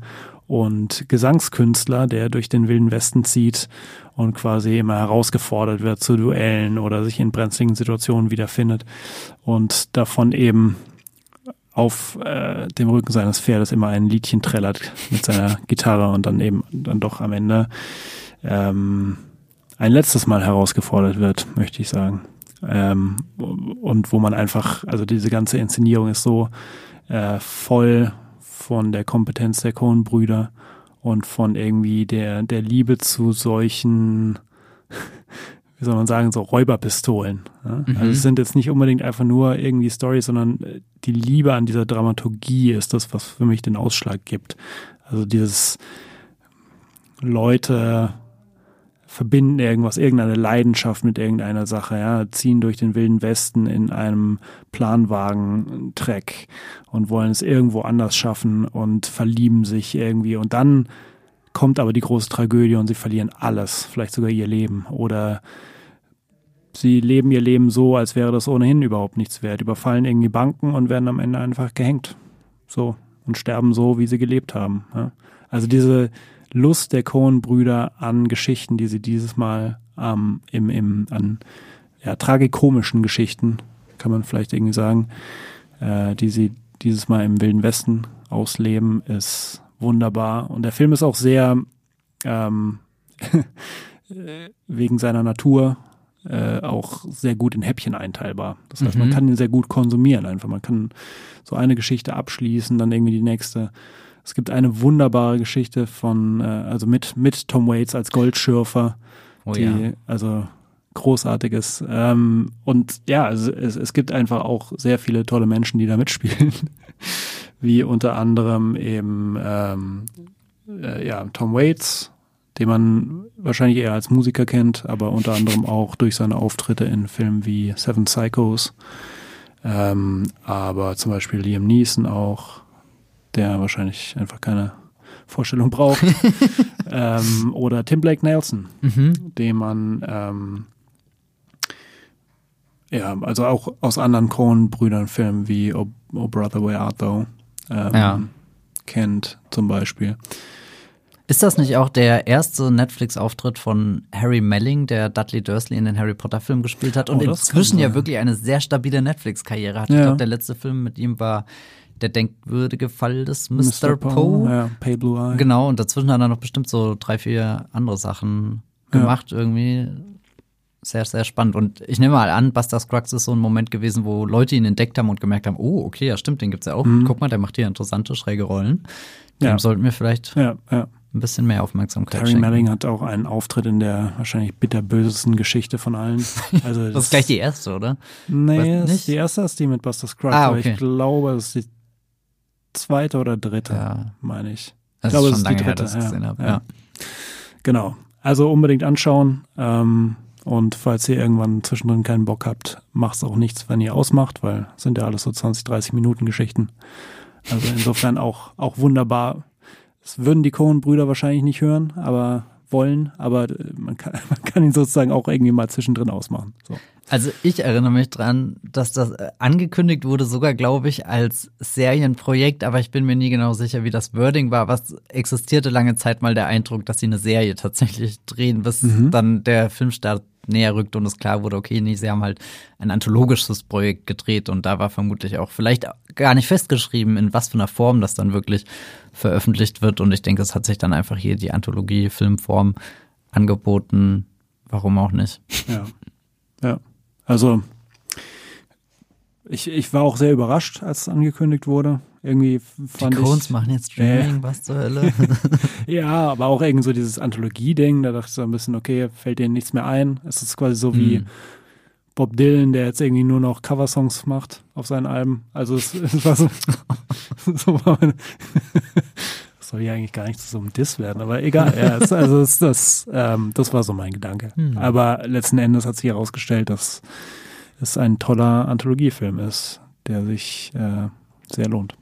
und Gesangskünstler, der durch den Wilden Westen zieht und quasi immer herausgefordert wird zu Duellen oder sich in brenzligen Situationen wiederfindet und davon eben auf äh, dem Rücken seines Pferdes immer ein Liedchen trällert mit seiner <laughs> Gitarre und dann eben dann doch am Ende ähm, ein letztes Mal herausgefordert wird, möchte ich sagen. Ähm, und wo man einfach, also diese ganze Inszenierung ist so äh, voll von der Kompetenz der Cohen-Brüder und von irgendwie der, der Liebe zu solchen, <laughs> wie soll man sagen, so Räuberpistolen. Ja? Mhm. Also es sind jetzt nicht unbedingt einfach nur irgendwie Stories, sondern äh, die Liebe an dieser Dramaturgie ist das, was für mich den Ausschlag gibt. Also dieses Leute verbinden irgendwas, irgendeine Leidenschaft mit irgendeiner Sache, ja, ziehen durch den wilden Westen in einem Planwagen-Treck und wollen es irgendwo anders schaffen und verlieben sich irgendwie und dann kommt aber die große Tragödie und sie verlieren alles, vielleicht sogar ihr Leben oder sie leben ihr Leben so, als wäre das ohnehin überhaupt nichts wert, überfallen irgendwie Banken und werden am Ende einfach gehängt. So. Und sterben so, wie sie gelebt haben. Ja. Also diese, Lust der Cohen-Brüder an Geschichten, die sie dieses Mal ähm, im, im, an ja, tragikomischen Geschichten, kann man vielleicht irgendwie sagen, äh, die sie dieses Mal im Wilden Westen ausleben, ist wunderbar. Und der Film ist auch sehr ähm, <laughs> wegen seiner Natur äh, auch sehr gut in Häppchen einteilbar. Das heißt, mhm. man kann ihn sehr gut konsumieren einfach. Man kann so eine Geschichte abschließen, dann irgendwie die nächste es gibt eine wunderbare Geschichte von, äh, also mit, mit Tom Waits als Goldschürfer, oh, die, ja. also Großartiges. Ähm, und ja, also es, es gibt einfach auch sehr viele tolle Menschen, die da mitspielen. <laughs> Wie unter anderem eben ähm, äh, ja, Tom Waits, den man wahrscheinlich eher als Musiker kennt, aber unter anderem auch durch seine Auftritte in Filmen wie Seven Psychos. Ähm, aber zum Beispiel Liam Neeson auch, der wahrscheinlich einfach keine Vorstellung braucht. <laughs> ähm, oder Tim Blake Nelson, mhm. den man ähm, ja, also auch aus anderen Coen-Brüdern-Filmen wie oh, oh, Brother, Where Art Thou ähm, ja. kennt zum Beispiel. Ist das nicht auch der erste Netflix-Auftritt von Harry Melling, der Dudley Dursley in den Harry Potter-Filmen gespielt hat und oh, inzwischen ja wirklich eine sehr stabile Netflix-Karriere hat? Ja. Ich glaube, der letzte Film mit ihm war der denkwürdige Fall des Mr. Mr. Poe. Ja, Pay Blue Eye. Genau, und dazwischen hat er noch bestimmt so drei, vier andere Sachen gemacht ja. irgendwie. Sehr, sehr spannend. Und ich nehme mal an, Buster Scruggs ist so ein Moment gewesen, wo Leute ihn entdeckt haben und gemerkt haben, oh, okay, ja stimmt, den gibt's ja auch. Mhm. Guck mal, der macht hier interessante, schräge Rollen. Dem ja. sollten wir vielleicht ja, ja. ein bisschen mehr Aufmerksamkeit Terry schenken. Melling hat auch einen Auftritt in der wahrscheinlich bitterbösesten Geschichte von allen. Also das, <laughs> das ist gleich die erste, oder? Nee, nicht? die erste ist die mit Buster Scruggs. Ah, okay. Aber ich glaube, das ist die zweite oder dritte, ja. meine ich. Das ich glaube, ist schon lange her, dass ich gesehen habe. Ja. Genau. Also unbedingt anschauen. Ähm, und falls ihr irgendwann zwischendrin keinen Bock habt, macht es auch nichts, wenn ihr ausmacht, weil sind ja alles so 20, 30 Minuten Geschichten. Also insofern auch, auch wunderbar. Das würden die Cohen-Brüder wahrscheinlich nicht hören, aber wollen, aber man kann, <laughs> man kann ihn sozusagen auch irgendwie mal zwischendrin ausmachen. So. Also ich erinnere mich dran, dass das äh, angekündigt wurde, sogar glaube ich als Serienprojekt, aber ich bin mir nie genau sicher, wie das Wording war. Was existierte lange Zeit mal der Eindruck, dass sie eine Serie tatsächlich drehen, bis mhm. dann der Filmstart näher rückt und es klar wurde, okay, nee, sie haben halt ein anthologisches Projekt gedreht und da war vermutlich auch vielleicht gar nicht festgeschrieben, in was für einer Form das dann wirklich veröffentlicht wird und ich denke, es hat sich dann einfach hier die Anthologie-Filmform angeboten. Warum auch nicht? Ja. Ja. Also ich, ich war auch sehr überrascht, als es angekündigt wurde. Irgendwie fand Die Cones machen jetzt Streaming, äh, was zur Hölle? <laughs> ja, aber auch irgendwie so dieses Anthologie-Ding, da dachte ich so ein bisschen, okay, fällt denen nichts mehr ein. Es ist quasi so wie hm. Bob Dylan, der jetzt irgendwie nur noch Coversongs macht auf seinen Alben. Also es, <laughs> es war so, <laughs> so war meine, das soll ja eigentlich gar nicht zu so einem Diss werden, aber egal. Ja, es, also es, das, ähm, das war so mein Gedanke. Hm. Aber letzten Endes hat sich herausgestellt, dass es ein toller Anthologiefilm ist, der sich äh, sehr lohnt.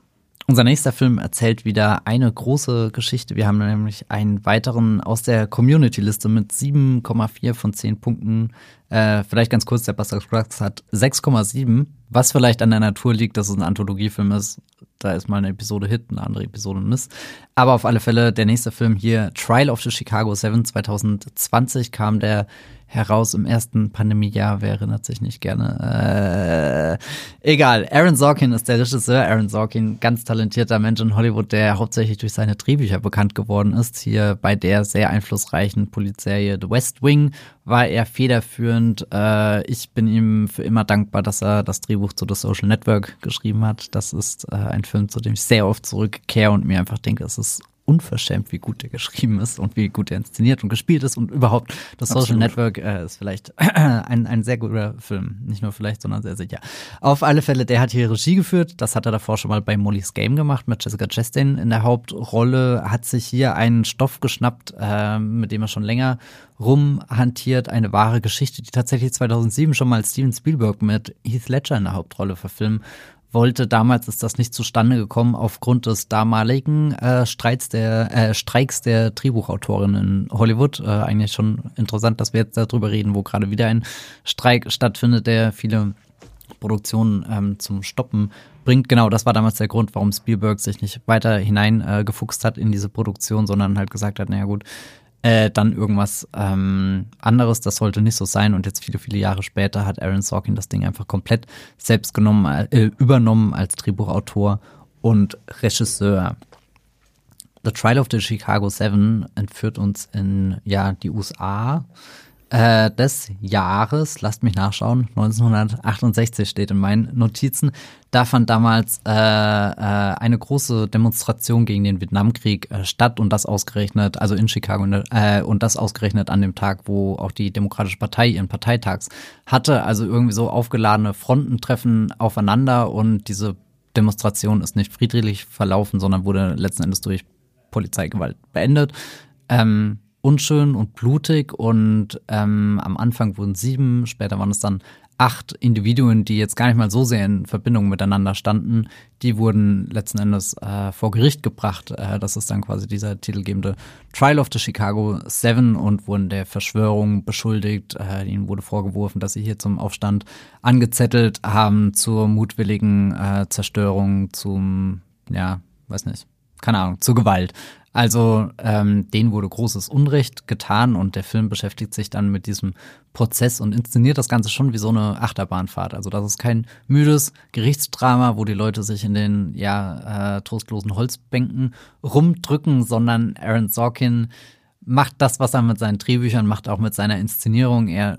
Unser nächster Film erzählt wieder eine große Geschichte. Wir haben nämlich einen weiteren aus der Community-Liste mit 7,4 von 10 Punkten. Äh, vielleicht ganz kurz, der Buster Scruggs hat 6,7, was vielleicht an der Natur liegt, dass es ein Anthologiefilm ist. Da ist mal eine Episode Hit, eine andere Episode Miss. Aber auf alle Fälle, der nächste Film hier, Trial of the Chicago 7 2020 kam der heraus im ersten Pandemiejahr. Wer erinnert sich nicht gerne? Äh, egal. Aaron Sorkin ist der Regisseur. Aaron Sorkin, ganz talentierter Mensch in Hollywood, der hauptsächlich durch seine Drehbücher bekannt geworden ist. Hier bei der sehr einflussreichen Polizeiserie The West Wing war er federführend. Äh, ich bin ihm für immer dankbar, dass er das Drehbuch zu The Social Network geschrieben hat. Das ist äh, ein Film, zu dem ich sehr oft zurückkehre und mir einfach denke, es ist unverschämt, wie gut der geschrieben ist und wie gut er inszeniert und gespielt ist und überhaupt das Social Absolut. Network äh, ist vielleicht <clears throat> ein, ein sehr guter Film. Nicht nur vielleicht, sondern sehr sicher. Auf alle Fälle, der hat hier Regie geführt. Das hat er davor schon mal bei Molly's Game gemacht mit Jessica Chastain in der Hauptrolle. Hat sich hier einen Stoff geschnappt, äh, mit dem er schon länger rumhantiert. Eine wahre Geschichte, die tatsächlich 2007 schon mal Steven Spielberg mit Heath Ledger in der Hauptrolle verfilmen wollte. Damals ist das nicht zustande gekommen aufgrund des damaligen äh, Streits der, äh, Streiks der Drehbuchautorin in Hollywood. Äh, eigentlich schon interessant, dass wir jetzt darüber reden, wo gerade wieder ein Streik stattfindet, der viele Produktionen ähm, zum Stoppen bringt. Genau, das war damals der Grund, warum Spielberg sich nicht weiter hineingefuchst äh, hat in diese Produktion, sondern halt gesagt hat, naja gut, äh, dann irgendwas ähm, anderes. Das sollte nicht so sein. Und jetzt viele, viele Jahre später hat Aaron Sorkin das Ding einfach komplett selbst genommen, äh, übernommen als Drehbuchautor und Regisseur. The Trial of the Chicago Seven entführt uns in ja die USA äh, des Jahres, lasst mich nachschauen, 1968 steht in meinen Notizen. Da fand damals äh, äh, eine große Demonstration gegen den Vietnamkrieg äh, statt und das ausgerechnet, also in Chicago, ne, äh, und das ausgerechnet an dem Tag, wo auch die Demokratische Partei ihren Parteitags hatte. Also irgendwie so aufgeladene Fronten treffen aufeinander und diese Demonstration ist nicht friedlich verlaufen, sondern wurde letzten Endes durch Polizeigewalt beendet. Ähm, unschön und blutig und ähm, am Anfang wurden sieben, später waren es dann acht Individuen, die jetzt gar nicht mal so sehr in Verbindung miteinander standen, die wurden letzten Endes äh, vor Gericht gebracht. Äh, das ist dann quasi dieser titelgebende Trial of the Chicago Seven und wurden der Verschwörung beschuldigt. Äh, ihnen wurde vorgeworfen, dass sie hier zum Aufstand angezettelt haben, zur mutwilligen äh, Zerstörung, zum, ja, weiß nicht, keine Ahnung, zur Gewalt. Also ähm, denen wurde großes Unrecht getan und der Film beschäftigt sich dann mit diesem Prozess und inszeniert das Ganze schon wie so eine Achterbahnfahrt. Also das ist kein müdes Gerichtsdrama, wo die Leute sich in den ja äh, trostlosen Holzbänken rumdrücken, sondern Aaron Sorkin macht das, was er mit seinen Drehbüchern macht, auch mit seiner Inszenierung. Er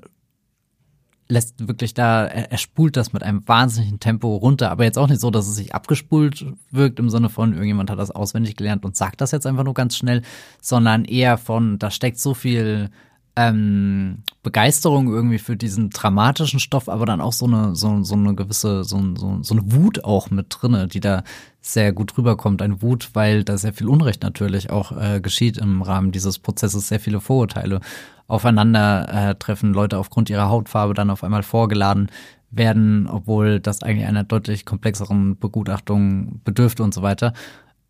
lässt wirklich da, er, er spult das mit einem wahnsinnigen Tempo runter, aber jetzt auch nicht so, dass es sich abgespult wirkt im Sinne von, irgendjemand hat das auswendig gelernt und sagt das jetzt einfach nur ganz schnell, sondern eher von, da steckt so viel ähm, Begeisterung irgendwie für diesen dramatischen Stoff, aber dann auch so eine, so, so eine gewisse, so, so, so eine Wut auch mit drinne, die da sehr gut rüberkommt. Eine Wut, weil da sehr viel Unrecht natürlich auch äh, geschieht im Rahmen dieses Prozesses, sehr viele Vorurteile aufeinandertreffen, Leute aufgrund ihrer Hautfarbe dann auf einmal vorgeladen werden, obwohl das eigentlich einer deutlich komplexeren Begutachtung bedürfte und so weiter.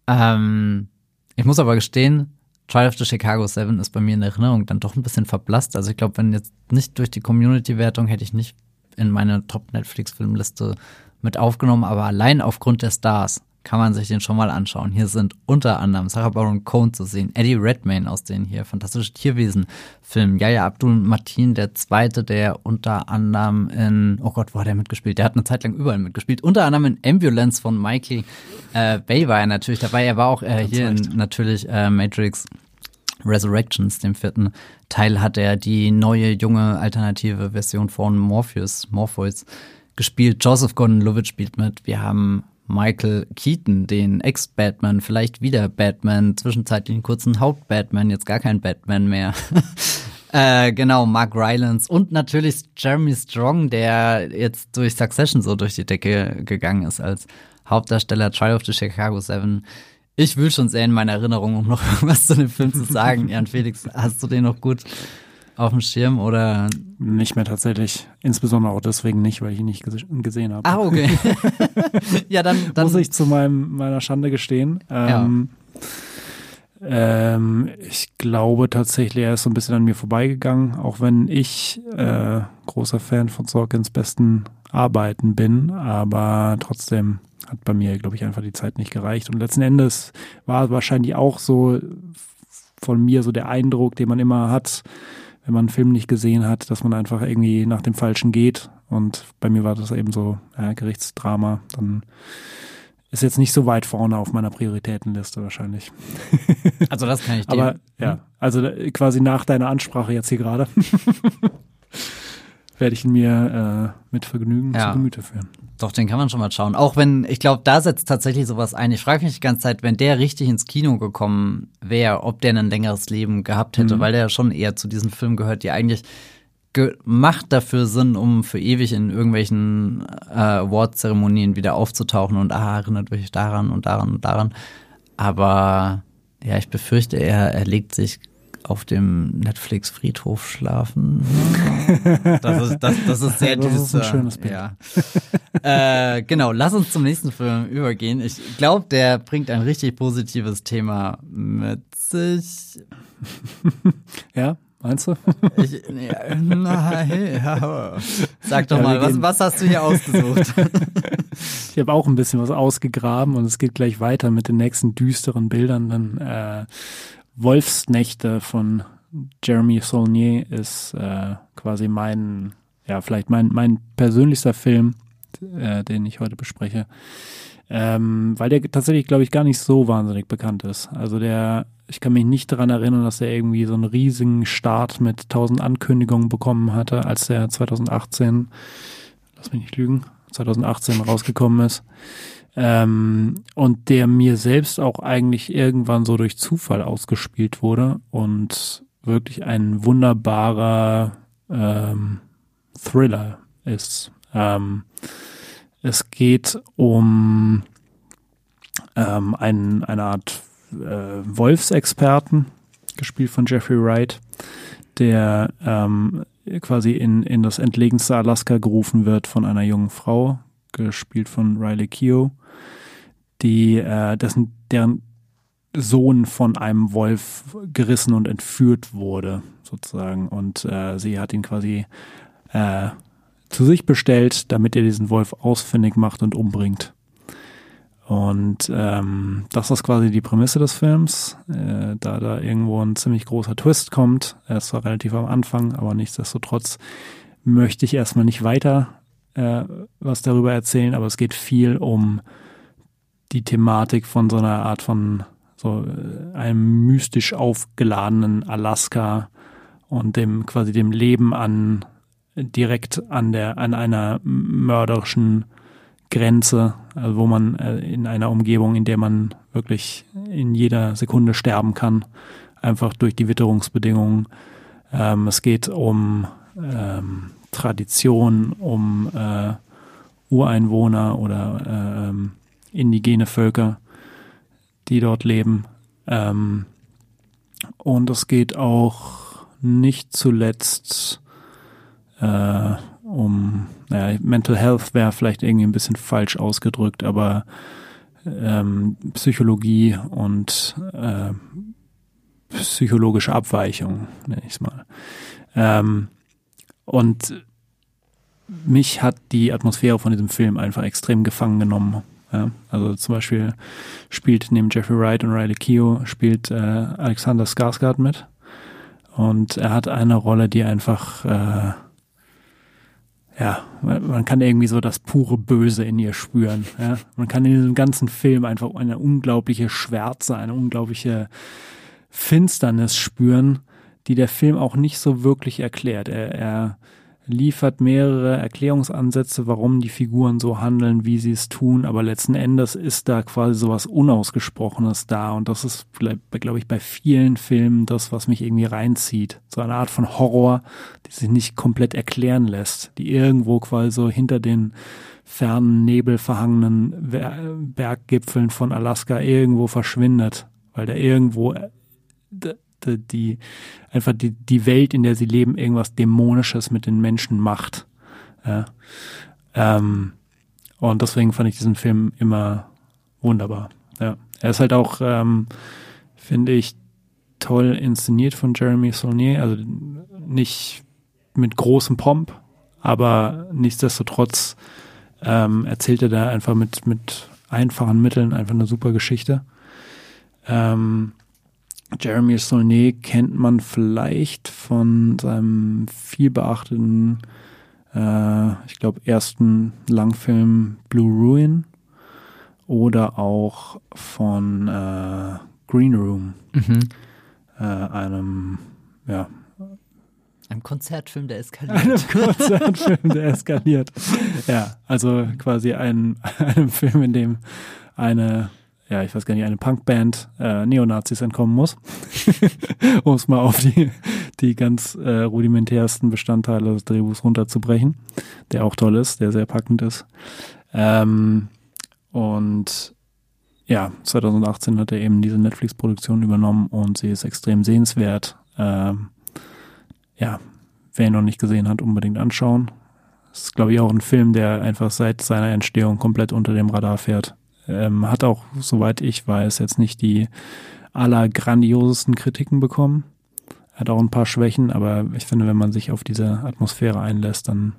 Ähm, ich muss aber gestehen, Trial of the Chicago Seven ist bei mir in Erinnerung dann doch ein bisschen verblasst. Also ich glaube, wenn jetzt nicht durch die Community-Wertung hätte ich nicht in meine Top-Netflix-Filmliste mit aufgenommen, aber allein aufgrund der Stars kann man sich den schon mal anschauen. Hier sind unter anderem Sarah Baron Cohen zu sehen, Eddie Redmayne aus den hier fantastischen Tierwesen-Filmen, Yaya Abdul Martin, der Zweite, der unter anderem in, oh Gott, wo hat er mitgespielt? Der hat eine Zeit lang überall mitgespielt. Unter anderem in Ambulance von Michael äh, Bay war er natürlich dabei. Er war auch äh, hier in, natürlich äh, Matrix Resurrections, dem vierten Teil, hat er die neue, junge, alternative Version von Morpheus, Morpheus gespielt. Joseph Gordon-Levitt spielt mit. Wir haben Michael Keaton, den Ex-Batman, vielleicht wieder Batman, zwischenzeitlich einen kurzen Haupt-Batman, jetzt gar kein Batman mehr. <laughs> äh, genau, Mark Rylance und natürlich Jeremy Strong, der jetzt durch Succession so durch die Decke gegangen ist als Hauptdarsteller Trial of the Chicago Seven. Ich will schon sehr in meiner Erinnerung, um noch <laughs> was zu dem Film zu sagen. Jan Felix, hast du den noch gut auf dem Schirm oder? Nicht mehr tatsächlich. Insbesondere auch deswegen nicht, weil ich ihn nicht gesehen habe. Ah, okay. <laughs> <laughs> ja, dann, dann muss ich zu meinem, meiner Schande gestehen. Ähm, ja. ähm, ich glaube tatsächlich, er ist so ein bisschen an mir vorbeigegangen, auch wenn ich äh, großer Fan von Sorkins besten Arbeiten bin, aber trotzdem hat bei mir, glaube ich, einfach die Zeit nicht gereicht. Und letzten Endes war wahrscheinlich auch so von mir so der Eindruck, den man immer hat, wenn man einen Film nicht gesehen hat, dass man einfach irgendwie nach dem Falschen geht. Und bei mir war das eben so ja, Gerichtsdrama. Dann ist jetzt nicht so weit vorne auf meiner Prioritätenliste wahrscheinlich. <laughs> Also das kann ich dir. Aber ja, also quasi nach deiner Ansprache jetzt hier gerade <laughs> werde ich ihn mir äh, mit Vergnügen ja. zu Gemüte führen. Doch, den kann man schon mal schauen. Auch wenn, ich glaube, da setzt tatsächlich sowas ein. Ich frage mich die ganze Zeit, wenn der richtig ins Kino gekommen wäre, ob der ein längeres Leben gehabt hätte, mhm. weil der ja schon eher zu diesen Filmen gehört, die eigentlich gemacht dafür sind, um für ewig in irgendwelchen äh, Award-Zeremonien wieder aufzutauchen und ah, erinnert euch daran und daran und daran. Aber ja, ich befürchte, er, er legt sich auf dem Netflix-Friedhof schlafen. <laughs> Das ist, das, das ist sehr das ist ein schönes Bild. Ja. äh, genau, lass uns zum nächsten Film übergehen. Ich glaube, der bringt ein richtig positives Thema mit sich. <laughs> Ja, meinst du? Ich, nein, ja. Sag doch ja, mal, was, was hast du hier ausgesucht? <laughs> ich habe auch ein bisschen was ausgegraben und es geht gleich weiter mit den nächsten düsteren Bildern. Dann äh, Wolfsnächte von Jeremy Saulnier ist äh, quasi mein, ja, vielleicht mein, mein persönlichster Film äh, den ich heute bespreche. Ähm, weil der tatsächlich, glaube ich, gar nicht so wahnsinnig bekannt ist. Also der, ich kann mich nicht daran erinnern, dass er irgendwie so einen riesigen Start mit tausend Ankündigungen bekommen hatte, als er 2018, lass mich nicht lügen, 2018 rausgekommen ist. Ähm, und der mir selbst auch eigentlich irgendwann so durch Zufall ausgespielt wurde und wirklich ein wunderbarer ähm, Thriller ist. Ähm, es geht um ähm, einen, eine Art äh, Wolfsexperten, gespielt von Jeffrey Wright, der ähm, quasi in, in das entlegenste Alaska gerufen wird von einer jungen Frau, gespielt von Riley Keough, die äh, dessen, deren Sohn von einem Wolf gerissen und entführt wurde, sozusagen. Und äh, sie hat ihn quasi äh, zu sich bestellt, damit er diesen Wolf ausfindig macht und umbringt. Und ähm, das ist quasi die Prämisse des Films, äh, da da irgendwo ein ziemlich großer Twist kommt. Er ist zwar relativ am Anfang, aber nichtsdestotrotz möchte ich erstmal nicht weiter äh, was darüber erzählen, aber es geht viel um die Thematik von so einer Art von so äh, einem mystisch aufgeladenen Alaska und dem quasi dem Leben an direkt an der an einer mörderischen Grenze, also wo man äh, in einer Umgebung, in der man wirklich in jeder Sekunde sterben kann, einfach durch die Witterungsbedingungen. Ähm, es geht um ähm, Tradition, um äh, Ureinwohner oder äh, indigene Völker, die dort leben. Ähm, und es geht auch nicht zuletzt äh, um, naja, Mental Health wäre vielleicht irgendwie ein bisschen falsch ausgedrückt, aber ähm, Psychologie und äh, psychologische Abweichung, nenne ich es mal. Ähm, und mich hat die Atmosphäre von diesem Film einfach extrem gefangen genommen. Ja, also zum Beispiel spielt neben Jeffrey Wright und Riley Keough spielt äh, Alexander Skarsgård mit. Und er hat eine Rolle, die einfach äh, ja, man kann irgendwie so das pure Böse in ihr spüren. Ja? Man kann in diesem ganzen Film einfach eine unglaubliche Schwärze, eine unglaubliche Finsternis spüren, die der Film auch nicht so wirklich erklärt. Er, er liefert mehrere Erklärungsansätze, warum die Figuren so handeln, wie sie es tun, aber letzten Endes ist da quasi sowas Unausgesprochenes da und das ist, glaube ich, bei vielen Filmen das, was mich irgendwie reinzieht. So eine Art von Horror, die sich nicht komplett erklären lässt, die irgendwo quasi so hinter den fernen, nebelverhangenen Berggipfeln von Alaska irgendwo verschwindet, weil da irgendwo die, die einfach die, die Welt, in der sie leben, irgendwas Dämonisches mit den Menschen macht. Ja. Ähm, und deswegen fand ich diesen Film immer wunderbar. Ja. Er ist halt auch, ähm, finde ich, toll inszeniert von Jeremy Saulnier. Also nicht mit großem Pomp, aber nichtsdestotrotz ähm, erzählt er da einfach mit, mit einfachen Mitteln einfach eine super Geschichte. Ähm, Jeremy Saulnier kennt man vielleicht von seinem vielbeachteten, äh, ich glaube, ersten Langfilm Blue Ruin oder auch von äh, Green Room, mhm. äh, einem, ja, einem Konzertfilm, der eskaliert. <laughs> Einem Konzertfilm, der eskaliert. ja, also quasi ein, <laughs> einem Film, in dem eine ja, ich weiß gar nicht, eine Punkband äh, Neonazis entkommen muss, <laughs> um es mal auf die, die ganz äh, rudimentärsten Bestandteile des Drehbuchs runterzubrechen, der auch toll ist, der sehr packend ist. Ähm, und ja, 2018 hat er eben diese Netflix-Produktion übernommen und sie ist extrem sehenswert. Ähm, ja, wer ihn noch nicht gesehen hat, unbedingt anschauen. Das ist, glaube ich, auch ein Film, der einfach seit seiner Entstehung komplett unter dem Radar fährt. Ähm, hat auch, soweit ich weiß, jetzt nicht die allergrandiosesten Kritiken bekommen. Hat auch ein paar Schwächen, aber ich finde, wenn man sich auf diese Atmosphäre einlässt, dann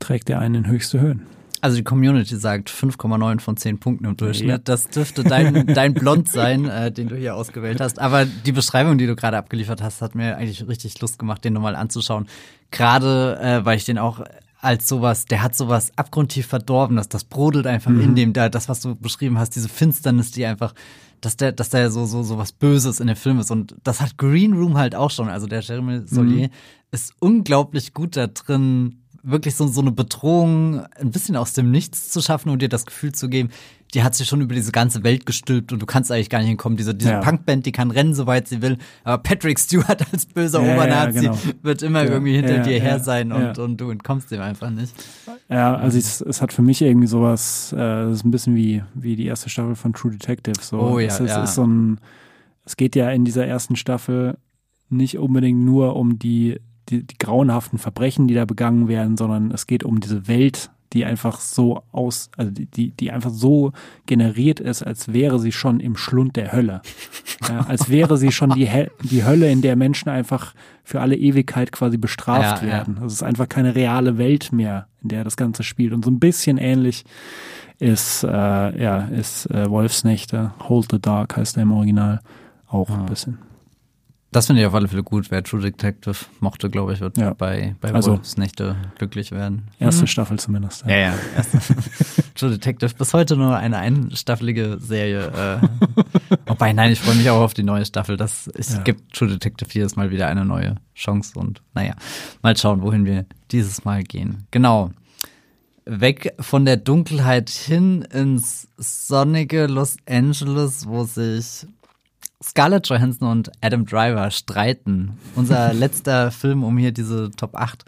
trägt er einen in höchste Höhen. Also die Community sagt 5,9 von 10 Punkten im Durchschnitt. Ja. Das dürfte dein, <laughs> dein Blond sein, äh, den du hier ausgewählt hast. Aber die Beschreibung, die du gerade abgeliefert hast, hat mir eigentlich richtig Lust gemacht, den nochmal anzuschauen. Gerade, äh, weil ich den auch als sowas, der hat sowas abgrundtief verdorbenes, das brodelt einfach mhm. in dem, da, das, was du beschrieben hast, diese Finsternis, die einfach, dass der, dass der so, so, so was Böses in dem Film ist. Und das hat Green Room halt auch schon. Also der Jeremy Solier mhm. ist unglaublich gut da drin, wirklich so, so eine Bedrohung ein bisschen aus dem Nichts zu schaffen und dir das Gefühl zu geben, die hat sich schon über diese ganze Welt gestülpt und du kannst eigentlich gar nicht hinkommen. Diese, diese ja. Punkband, die kann rennen, soweit sie will. Aber Patrick Stewart <laughs> als böser ja, Obernazi ja, genau. wird immer irgendwie hinter dir her sein und, und du entkommst dem einfach nicht. Ja, also es, es hat für mich irgendwie sowas, äh, ist ein bisschen wie, wie die erste Staffel von True Detective. So. Oh ja, es ist, ist so ein, es geht ja in dieser ersten Staffel nicht unbedingt nur um die die, die grauenhaften Verbrechen, die da begangen werden, sondern es geht um diese Welt, die einfach so aus, also die, die einfach so generiert ist, als wäre sie schon im Schlund der Hölle. Ja, als wäre sie schon die, die Hölle, in der Menschen einfach für alle Ewigkeit quasi bestraft ja, werden. Ja. Es ist einfach keine reale Welt mehr, in der das Ganze spielt. Und so ein bisschen ähnlich ist, äh, ja, ist äh, Wolfsnächte, Hold the Dark heißt er im Original, auch ein bisschen. Das finde ich auf alle Fälle gut. Wer True Detective mochte, glaube ich, wird ja. bei, bei also, Nächte glücklich werden. Erste mhm. Staffel zumindest. Ja, ja. ja <laughs> True Detective bis heute nur eine einstaffelige Serie. Äh. <laughs> Wobei, nein, ich freue mich auch auf die neue Staffel. Das, es ja. gibt True Detective jedes Mal wieder eine neue Chance und naja, mal schauen, wohin wir dieses Mal gehen. Genau. Weg von der Dunkelheit hin ins sonnige Los Angeles, wo sich Scarlett Johansson und Adam Driver streiten. Unser <laughs> letzter Film, um hier diese Top 8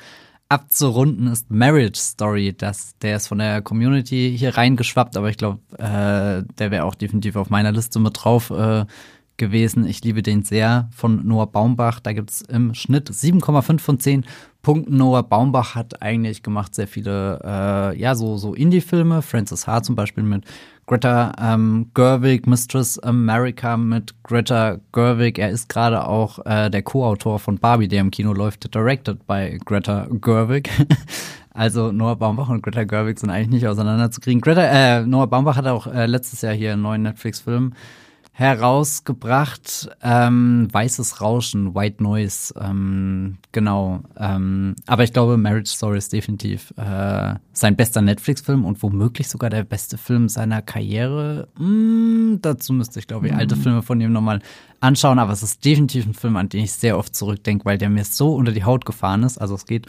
abzurunden, ist Marriage Story. Das, der ist von der Community hier reingeschwappt, aber ich glaube, äh, der wäre auch definitiv auf meiner Liste mit drauf äh, gewesen. Ich liebe den sehr von Noah Baumbach. Da gibt's im Schnitt 7,5 von 10 Punkten. Noah Baumbach hat eigentlich gemacht sehr viele, äh, ja, so, so Indie-Filme. Francis H. zum Beispiel mit Greta ähm, Gerwig, Mistress America mit Greta Gerwig. Er ist gerade auch äh, der Co-Autor von Barbie, der im Kino läuft, directed by Greta Gerwig. <laughs> also Noah Baumbach und Greta Gerwig sind eigentlich nicht auseinanderzukriegen. Greta, äh, Noah Baumbach hat auch äh, letztes Jahr hier einen neuen Netflix-Film herausgebracht. Ähm, Weißes Rauschen, White Noise, ähm, genau. Ähm, aber ich glaube, Marriage Story ist definitiv äh, sein bester Netflix-Film und womöglich sogar der beste Film seiner Karriere. Mm, dazu müsste ich, glaube ich, alte mhm. Filme von ihm nochmal anschauen. Aber es ist definitiv ein Film, an den ich sehr oft zurückdenke, weil der mir so unter die Haut gefahren ist. Also es geht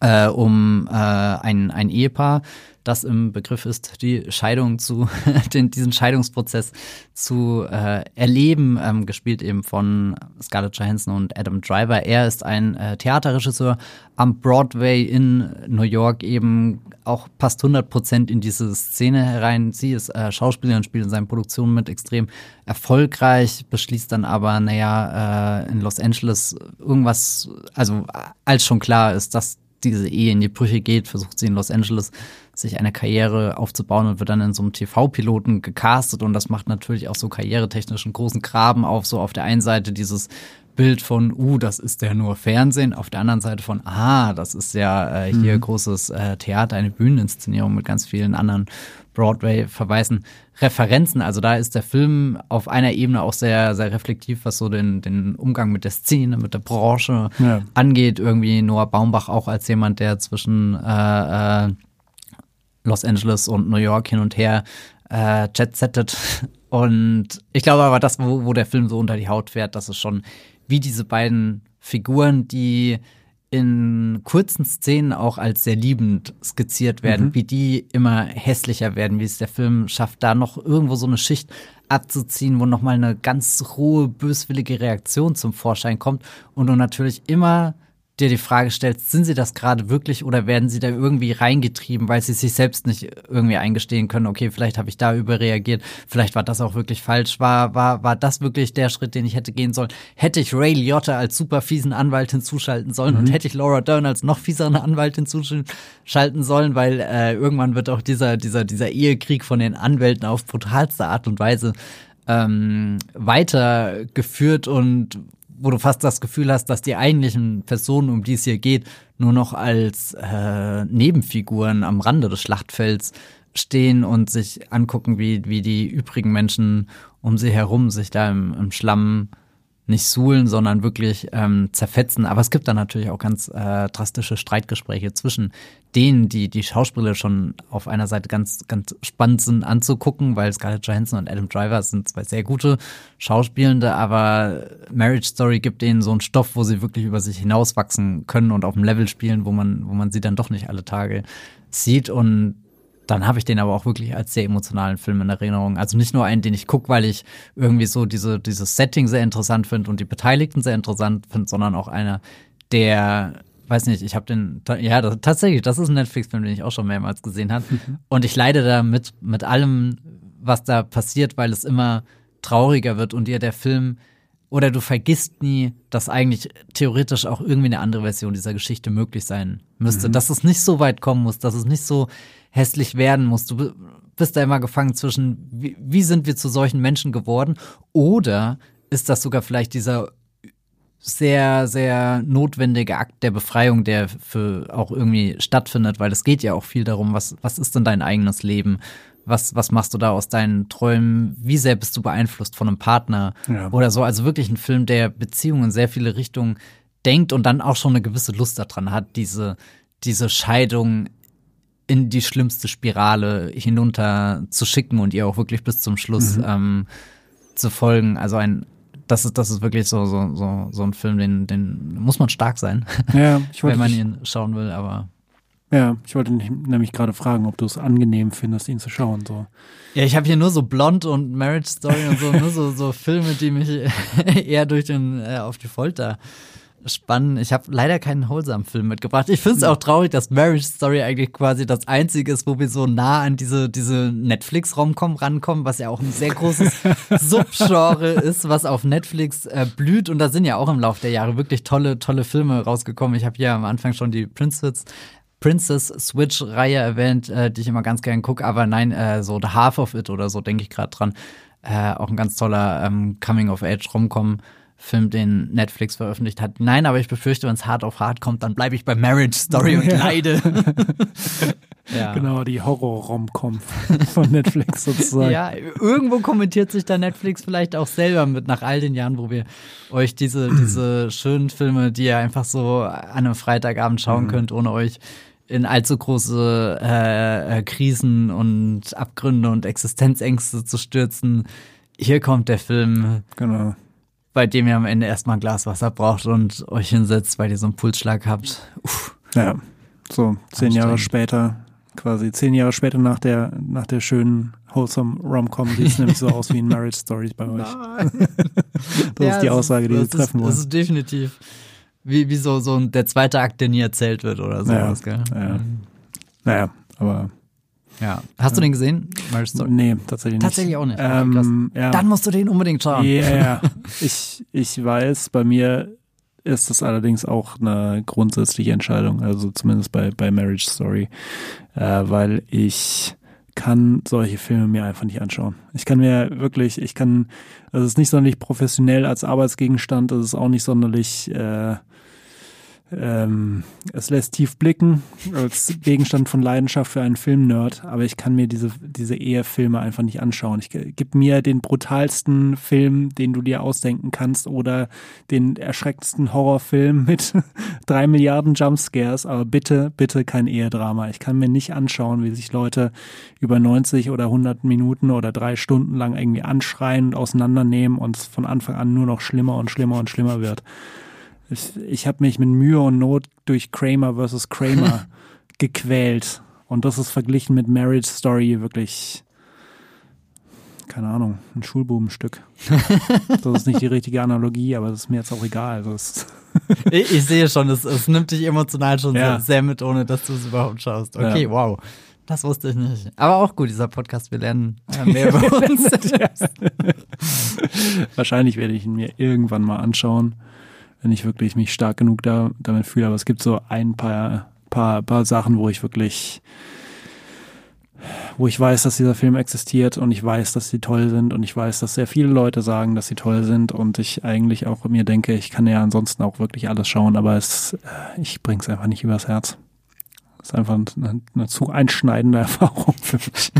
äh, um äh, ein, ein Ehepaar, das im Begriff ist, die Scheidung zu, <laughs> den, diesen Scheidungsprozess zu äh, erleben, ähm, gespielt eben von Scarlett Johansson und Adam Driver. Er ist ein äh, Theaterregisseur am Broadway in New York eben auch passt 100 Prozent in diese Szene herein. Sie ist äh, Schauspielerin, spielt in seinen Produktionen mit extrem erfolgreich, beschließt dann aber, naja, äh, in Los Angeles irgendwas, also als schon klar ist, dass diese Ehe in die Brüche geht, versucht sie in Los Angeles sich eine Karriere aufzubauen und wird dann in so einem TV-Piloten gecastet und das macht natürlich auch so karrieretechnisch einen großen Graben auf, so auf der einen Seite dieses Bild von, uh, das ist ja nur Fernsehen, auf der anderen Seite von, ah, das ist ja äh, hier mhm. großes äh, Theater, eine Bühneninszenierung mit ganz vielen anderen Broadway-Verweisen, Referenzen. Also da ist der Film auf einer Ebene auch sehr, sehr reflektiv, was so den, den Umgang mit der Szene, mit der Branche ja. angeht. Irgendwie Noah Baumbach auch als jemand, der zwischen äh, äh, Los Angeles und New York hin und her äh, jet-settet. <laughs> Und ich glaube aber, das, wo, wo der Film so unter die Haut fährt, das ist schon wie diese beiden Figuren, die in kurzen Szenen auch als sehr liebend skizziert werden, mhm. wie die immer hässlicher werden, wie es der Film schafft, da noch irgendwo so eine Schicht abzuziehen, wo nochmal eine ganz rohe, böswillige Reaktion zum Vorschein kommt und du natürlich immer dir die Frage stellst, sind sie das gerade wirklich oder werden sie da irgendwie reingetrieben, weil sie sich selbst nicht irgendwie eingestehen können, okay, vielleicht habe ich da überreagiert, vielleicht war das auch wirklich falsch, war, war, war das wirklich der Schritt, den ich hätte gehen sollen? Hätte ich Ray Liotta als super fiesen Anwalt hinzuschalten sollen mhm. und hätte ich Laura Dern als noch fieseren Anwalt hinzuschalten sollen, weil äh, irgendwann wird auch dieser, dieser, dieser Ehekrieg von den Anwälten auf brutalste Art und Weise ähm, weitergeführt und wo du fast das Gefühl hast, dass die eigentlichen Personen, um die es hier geht, nur noch als äh, Nebenfiguren am Rande des Schlachtfelds stehen und sich angucken, wie, wie die übrigen Menschen um sie herum sich da im, im Schlamm nicht suhlen, sondern wirklich ähm, zerfetzen. Aber es gibt dann natürlich auch ganz äh, drastische Streitgespräche zwischen denen, die die Schauspieler schon auf einer Seite ganz, ganz spannend sind anzugucken, weil Scarlett Johansson und Adam Driver sind zwei sehr gute Schauspielende, aber Marriage Story gibt denen so einen Stoff, wo sie wirklich über sich hinauswachsen können und auf einem Level spielen, wo man, wo man sie dann doch nicht alle Tage sieht und dann habe ich den aber auch wirklich als sehr emotionalen Film in Erinnerung. Also nicht nur einen, den ich gucke, weil ich irgendwie so diese, dieses Setting sehr interessant finde und die Beteiligten sehr interessant finde, sondern auch einer, der, weiß nicht, ich habe den, ja, das, tatsächlich, das ist ein Netflix-Film, den ich auch schon mehrmals gesehen habe. Mhm. Und ich leide da mit, mit allem, was da passiert, weil es immer trauriger wird und dir der Film oder du vergisst nie, dass eigentlich theoretisch auch irgendwie eine andere Version dieser Geschichte möglich sein müsste. Mhm. Dass es nicht so weit kommen muss, dass es nicht so hässlich werden muss. Du bist da immer gefangen zwischen, wie, wie sind wir zu solchen Menschen geworden? Oder ist das sogar vielleicht dieser sehr, sehr notwendige Akt der Befreiung, der für auch irgendwie stattfindet, weil es geht ja auch viel darum, was, was ist denn dein eigenes Leben? Was, was machst du da aus deinen Träumen? Wie sehr bist du beeinflusst von einem Partner ja. oder so? Also wirklich ein Film, der Beziehungen in sehr viele Richtungen denkt und dann auch schon eine gewisse Lust daran hat, diese, diese Scheidung in die schlimmste Spirale hinunter zu schicken und ihr auch wirklich bis zum Schluss mhm. ähm, zu folgen. Also ein, das ist, das ist wirklich so, so, so, so ein Film, den, den muss man stark sein, ja, <laughs> wenn man ihn schauen will, aber. Ja, ich wollte nämlich gerade fragen, ob du es angenehm findest, ihn zu schauen. So. Ja, ich habe hier nur so Blond und Marriage Story und so, nur so, so Filme, die mich <laughs> eher durch den äh, auf die Folter spannend. Ich habe leider keinen Wholesome-Film mitgebracht. Ich finde es auch traurig, dass Marriage Story eigentlich quasi das einzige ist, wo wir so nah an diese, diese Netflix-Romcom rankommen, was ja auch ein sehr großes <laughs> Subgenre ist, was auf Netflix äh, blüht. Und da sind ja auch im Laufe der Jahre wirklich tolle, tolle Filme rausgekommen. Ich habe hier am Anfang schon die Princess Princess Switch-Reihe erwähnt, äh, die ich immer ganz gerne gucke, aber nein, äh, so The Half of It oder so denke ich gerade dran. Äh, auch ein ganz toller ähm, Coming-of-Age-Romcom. Film, den Netflix veröffentlicht hat. Nein, aber ich befürchte, wenn es hart auf hart kommt, dann bleibe ich bei Marriage Story und <laughs> ja. leide. <laughs> ja. Genau, die Horror-Rom-Com von Netflix sozusagen. Ja, irgendwo kommentiert sich da Netflix vielleicht auch selber mit, nach all den Jahren, wo wir euch diese, <clears throat> diese schönen Filme, die ihr einfach so an einem Freitagabend schauen mhm. könnt, ohne euch in allzu große äh, äh, Krisen und Abgründe und Existenzängste zu stürzen. Hier kommt der Film. Genau bei dem ihr am Ende erstmal ein Glas Wasser braucht und euch hinsetzt, weil ihr so einen Pulsschlag habt. Uff. Ja, so zehn Jahre später, quasi zehn Jahre später nach der, nach der schönen wholesome Rom-Com sieht es <laughs> nämlich so aus wie in Marriage Stories bei euch. <laughs> das ja, ist die Aussage, die wir treffen wollen. Das ist definitiv wie, wie so, so der zweite Akt, der nie erzählt wird oder sowas, ja, gell? Ja. Naja, aber ja. Hast du den gesehen? Marriage Story? Nee, tatsächlich nicht. Tatsächlich auch nicht. Ähm, ja. Dann musst du den unbedingt schauen. Ja, yeah. <laughs> ich, ich weiß, bei mir ist das allerdings auch eine grundsätzliche Entscheidung, also zumindest bei, bei Marriage Story, äh, weil ich kann solche Filme mir einfach nicht anschauen. Ich kann mir wirklich, ich kann, also es ist nicht sonderlich professionell als Arbeitsgegenstand, es ist auch nicht sonderlich äh, ähm, es lässt tief blicken als Gegenstand von Leidenschaft für einen Filmnerd, aber ich kann mir diese, diese Ehefilme einfach nicht anschauen. Ich gib mir den brutalsten Film, den du dir ausdenken kannst oder den erschreckendsten Horrorfilm mit <laughs> drei Milliarden Jumpscares, aber bitte, bitte kein Ehedrama. Ich kann mir nicht anschauen, wie sich Leute über 90 oder 100 Minuten oder drei Stunden lang irgendwie anschreien und auseinandernehmen und es von Anfang an nur noch schlimmer und schlimmer und schlimmer wird. Ich, ich habe mich mit Mühe und Not durch Kramer versus Kramer <laughs> gequält. Und das ist verglichen mit Marriage Story wirklich, keine Ahnung, ein Schulbubenstück. das ist nicht die richtige Analogie, aber das ist mir jetzt auch egal. <laughs> ich, ich, sehe schon, es, es, nimmt dich emotional schon ja. sehr, sehr, mit, ohne dass du es überhaupt schaust. Okay, ja. wow. Das wusste ich nicht. Aber auch gut, dieser Podcast, wir lernen äh, mehr über <laughs> uns. Wahrscheinlich werde ich ihn mir irgendwann mal anschauen wenn ich wirklich mich stark genug da, damit fühle. Aber es gibt so ein paar, paar, paar Sachen, wo ich wirklich, wo ich weiß, dass dieser Film existiert und ich weiß, dass sie toll sind und ich weiß, dass sehr viele Leute sagen, dass sie toll sind und ich eigentlich auch mir denke, ich kann ja ansonsten auch wirklich alles schauen, aber es, äh, ich bring's einfach nicht übers Herz. Das ist einfach eine, eine zu einschneidende <laughs> Erfahrung für mich.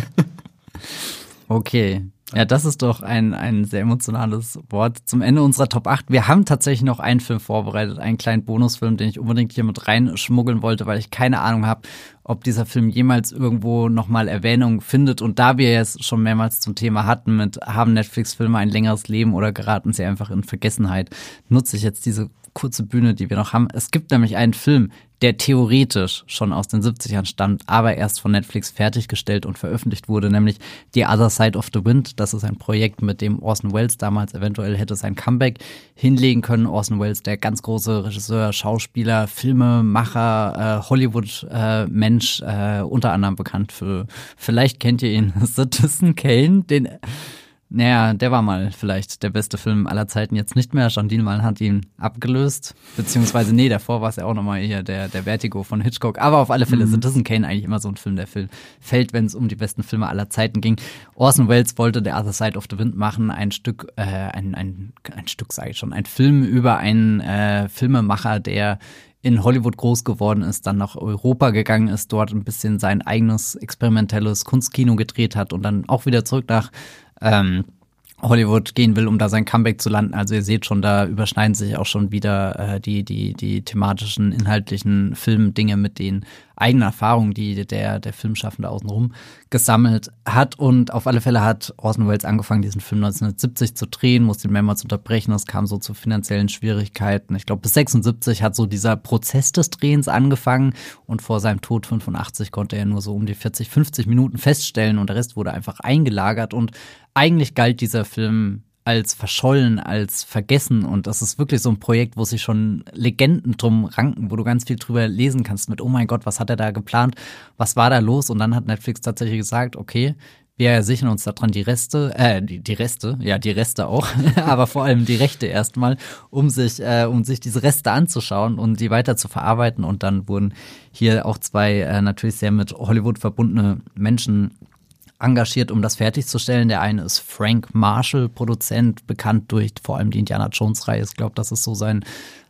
Okay. Ja, das ist doch ein, ein sehr emotionales Wort zum Ende unserer Top 8. Wir haben tatsächlich noch einen Film vorbereitet, einen kleinen Bonusfilm, den ich unbedingt hier mit reinschmuggeln wollte, weil ich keine Ahnung habe, ob dieser Film jemals irgendwo nochmal Erwähnung findet. Und da wir jetzt schon mehrmals zum Thema hatten mit, haben Netflix-Filme ein längeres Leben oder geraten sie einfach in Vergessenheit, nutze ich jetzt diese kurze Bühne, die wir noch haben. Es gibt nämlich einen Film, der theoretisch schon aus den 70ern stammt, aber erst von Netflix fertiggestellt und veröffentlicht wurde, nämlich The Other Side of the Wind. Das ist ein Projekt, mit dem Orson Welles damals eventuell hätte sein Comeback hinlegen können. Orson Welles, der ganz große Regisseur, Schauspieler, Filmemacher, äh, Hollywood-Mensch, äh, äh, unter anderem bekannt für, vielleicht kennt ihr ihn, <laughs> Citizen Kane, den naja, der war mal vielleicht der beste Film aller Zeiten, jetzt nicht mehr. John Dielmann hat ihn abgelöst. Beziehungsweise, nee, davor war es ja auch nochmal hier der, der Vertigo von Hitchcock. Aber auf alle Fälle mhm. Citizen Kane eigentlich immer so ein Film, der Film fällt, wenn es um die besten Filme aller Zeiten ging. Orson Welles wollte The Other Side of the Wind machen, ein Stück, äh, ein, ein, ein Stück sage ich schon, ein Film über einen äh, Filmemacher, der in Hollywood groß geworden ist, dann nach Europa gegangen ist, dort ein bisschen sein eigenes experimentelles Kunstkino gedreht hat und dann auch wieder zurück nach ähm, Hollywood gehen will, um da sein Comeback zu landen. Also ihr seht schon, da überschneiden sich auch schon wieder äh, die, die, die thematischen, inhaltlichen Filmdinge mit den eigenen Erfahrungen, die der, der Filmschaffende außenrum gesammelt hat. Und auf alle Fälle hat Orson Welles angefangen, diesen Film 1970 zu drehen, musste ihn mehrmals unterbrechen. Es kam so zu finanziellen Schwierigkeiten. Ich glaube, bis 76 hat so dieser Prozess des Drehens angefangen. Und vor seinem Tod 85 konnte er nur so um die 40, 50 Minuten feststellen und der Rest wurde einfach eingelagert. Und eigentlich galt dieser Film als verschollen, als vergessen. Und das ist wirklich so ein Projekt, wo sich schon Legenden drum ranken, wo du ganz viel drüber lesen kannst mit, oh mein Gott, was hat er da geplant? Was war da los? Und dann hat Netflix tatsächlich gesagt, okay, wir sichern uns daran die Reste, äh, die, die Reste, ja, die Reste auch, <laughs> aber vor allem die Rechte erstmal, um sich, äh, um sich diese Reste anzuschauen und die weiter zu verarbeiten. Und dann wurden hier auch zwei äh, natürlich sehr mit Hollywood verbundene Menschen engagiert, um das fertigzustellen. Der eine ist Frank Marshall, Produzent, bekannt durch vor allem die Indiana Jones-Reihe. Ich glaube, das ist so sein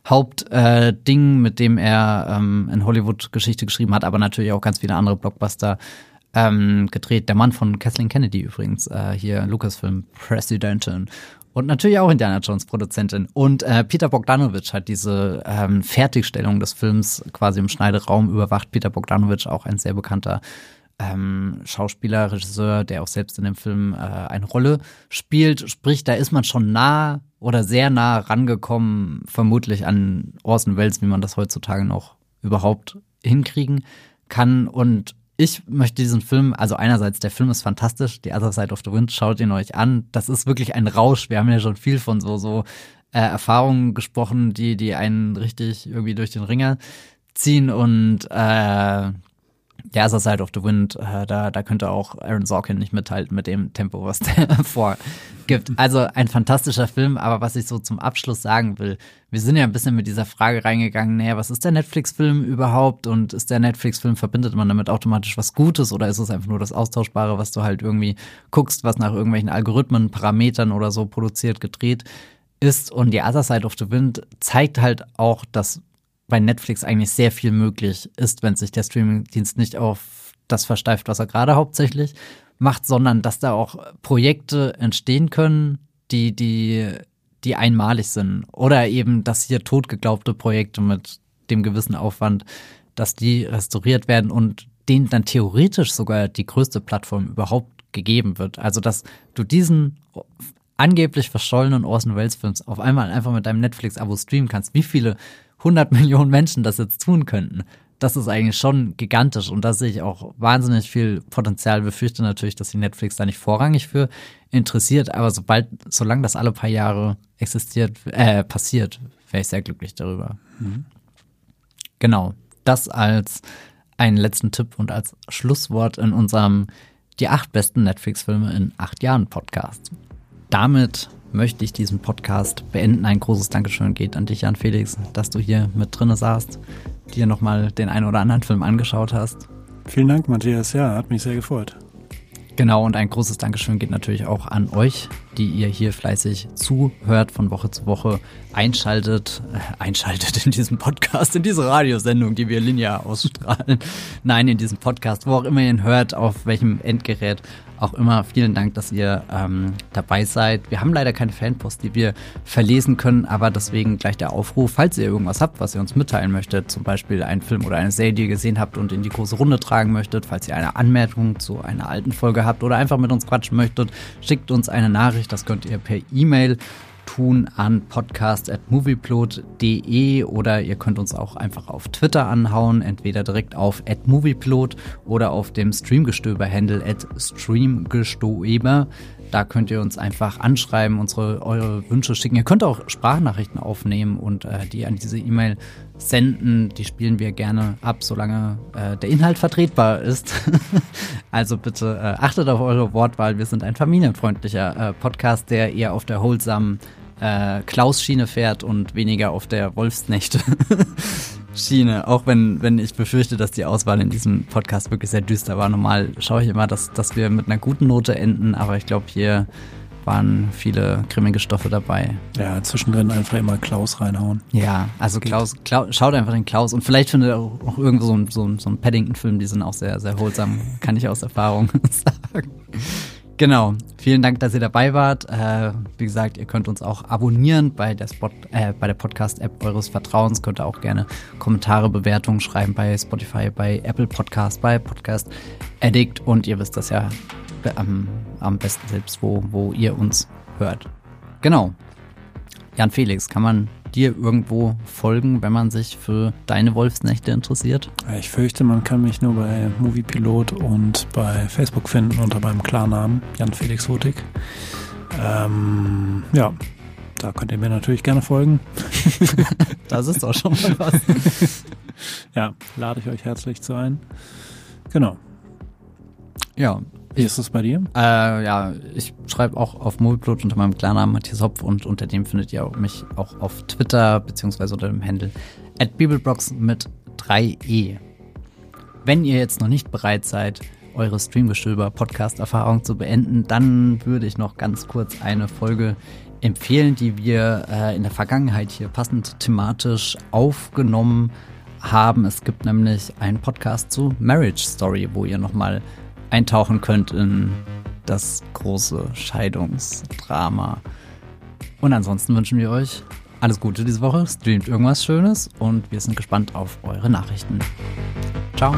Hauptding, äh, mit dem er ähm, in Hollywood Geschichte geschrieben hat, aber natürlich auch ganz viele andere Blockbuster ähm, gedreht. Der Mann von Kathleen Kennedy übrigens, äh, hier Lucasfilm Presidentin. Und natürlich auch Indiana Jones Produzentin. Und äh, Peter Bogdanovich hat diese ähm, Fertigstellung des Films quasi im Schneideraum überwacht. Peter Bogdanovich, auch ein sehr bekannter ähm, Schauspieler, Regisseur, der auch selbst in dem Film äh, eine Rolle spielt. Sprich, da ist man schon nah oder sehr nah rangekommen, vermutlich an Orson Welles, wie man das heutzutage noch überhaupt hinkriegen kann. Und ich möchte diesen Film, also einerseits, der Film ist fantastisch, die Other Side of the Wind, schaut ihn euch an. Das ist wirklich ein Rausch. Wir haben ja schon viel von so, so äh, Erfahrungen gesprochen, die, die einen richtig irgendwie durch den Ringer ziehen und äh, der Other Side of the Wind, äh, da, da könnte auch Aaron Sorkin nicht mithalten mit dem Tempo, was der <laughs> vorgibt. Also ein fantastischer Film, aber was ich so zum Abschluss sagen will, wir sind ja ein bisschen mit dieser Frage reingegangen, naja, was ist der Netflix-Film überhaupt und ist der Netflix-Film, verbindet man damit automatisch was Gutes oder ist es einfach nur das Austauschbare, was du halt irgendwie guckst, was nach irgendwelchen Algorithmen, Parametern oder so produziert, gedreht ist und die Other Side of the Wind zeigt halt auch, dass bei Netflix eigentlich sehr viel möglich ist, wenn sich der Streamingdienst nicht auf das versteift, was er gerade hauptsächlich macht, sondern dass da auch Projekte entstehen können, die, die, die einmalig sind. Oder eben, dass hier totgeglaubte Projekte mit dem gewissen Aufwand, dass die restauriert werden und denen dann theoretisch sogar die größte Plattform überhaupt gegeben wird. Also, dass du diesen angeblich verschollenen Orson Welles Films auf einmal einfach mit deinem Netflix-Abo streamen kannst. Wie viele 100 Millionen Menschen das jetzt tun könnten, das ist eigentlich schon gigantisch und da sehe ich auch wahnsinnig viel Potenzial. Befürchte natürlich, dass die Netflix da nicht vorrangig für interessiert, aber sobald, solange das alle paar Jahre existiert, äh, passiert, wäre ich sehr glücklich darüber. Mhm. Genau, das als einen letzten Tipp und als Schlusswort in unserem die acht besten Netflix-Filme in acht Jahren Podcast. Damit möchte ich diesen Podcast beenden. Ein großes Dankeschön geht an dich, Jan Felix, dass du hier mit drinne saßt, dir nochmal den einen oder anderen Film angeschaut hast. Vielen Dank, Matthias. Ja, hat mich sehr gefreut. Genau, und ein großes Dankeschön geht natürlich auch an euch, die ihr hier fleißig zuhört, von Woche zu Woche einschaltet, äh, einschaltet in diesem Podcast, in diese Radiosendung, die wir linear ausstrahlen. <laughs> Nein, in diesem Podcast, wo auch immer ihr ihn hört, auf welchem Endgerät auch immer. Vielen Dank, dass ihr ähm, dabei seid. Wir haben leider keine Fanpost, die wir verlesen können, aber deswegen gleich der Aufruf, falls ihr irgendwas habt, was ihr uns mitteilen möchtet, zum Beispiel einen Film oder eine Serie, die ihr gesehen habt und in die große Runde tragen möchtet, falls ihr eine Anmerkung zu einer alten Folge habt oder einfach mit uns quatschen möchtet, schickt uns eine Nachricht. Das könnt ihr per E-Mail tun an podcast.movieplot.de oder ihr könnt uns auch einfach auf Twitter anhauen, entweder direkt auf @movieplot oder auf dem Streamgestöber-Handle @streamgestöber. Da könnt ihr uns einfach anschreiben, unsere eure Wünsche schicken. Ihr könnt auch Sprachnachrichten aufnehmen und äh, die an diese E-Mail senden. Die spielen wir gerne ab, solange äh, der Inhalt vertretbar ist. <laughs> also bitte äh, achtet auf eure Wortwahl. Wir sind ein familienfreundlicher äh, Podcast, der eher auf der holsamen äh, Klaus-Schiene fährt und weniger auf der Wolfsnächte. <laughs> Schiene, auch wenn, wenn ich befürchte, dass die Auswahl in diesem Podcast wirklich sehr düster war. Normal schaue ich immer, dass, dass wir mit einer guten Note enden, aber ich glaube, hier waren viele grimmige Stoffe dabei. Ja, zwischendrin einfach immer Klaus reinhauen. Ja, also Klaus, Klaus schaut einfach den Klaus und vielleicht findet ihr auch, irgendwo so ein, so ein, so ein Paddington-Film, die sind auch sehr, sehr holsam, kann ich aus Erfahrung <laughs> sagen. Genau. Vielen Dank, dass ihr dabei wart. Äh, wie gesagt, ihr könnt uns auch abonnieren bei der äh, der Podcast-App eures Vertrauens. Könnt ihr auch gerne Kommentare, Bewertungen schreiben bei Spotify, bei Apple Podcast, bei Podcast Addict und ihr wisst das ja am, am besten selbst, wo, wo ihr uns hört. Genau. Jan Felix, kann man dir irgendwo folgen, wenn man sich für deine Wolfsnächte interessiert? Ich fürchte, man kann mich nur bei Moviepilot und bei Facebook finden unter meinem Klarnamen Jan Felix Hutig. Ähm, ja, da könnt ihr mir natürlich gerne folgen. <laughs> das ist auch schon mal was. <laughs> ja, lade ich euch herzlich zu ein. Genau. Ja, wie ist es bei dir? Äh, ja, ich schreibe auch auf Mobilplot unter meinem Klarnamen Matthias Hopf und unter dem findet ihr mich auch auf Twitter beziehungsweise unter dem Handle at Bibelbrox mit 3e. Wenn ihr jetzt noch nicht bereit seid, eure Streamgestöber Podcast-Erfahrung zu beenden, dann würde ich noch ganz kurz eine Folge empfehlen, die wir äh, in der Vergangenheit hier passend thematisch aufgenommen haben. Es gibt nämlich einen Podcast zu Marriage Story, wo ihr nochmal eintauchen könnt in das große Scheidungsdrama. Und ansonsten wünschen wir euch alles Gute diese Woche, streamt irgendwas Schönes und wir sind gespannt auf eure Nachrichten. Ciao.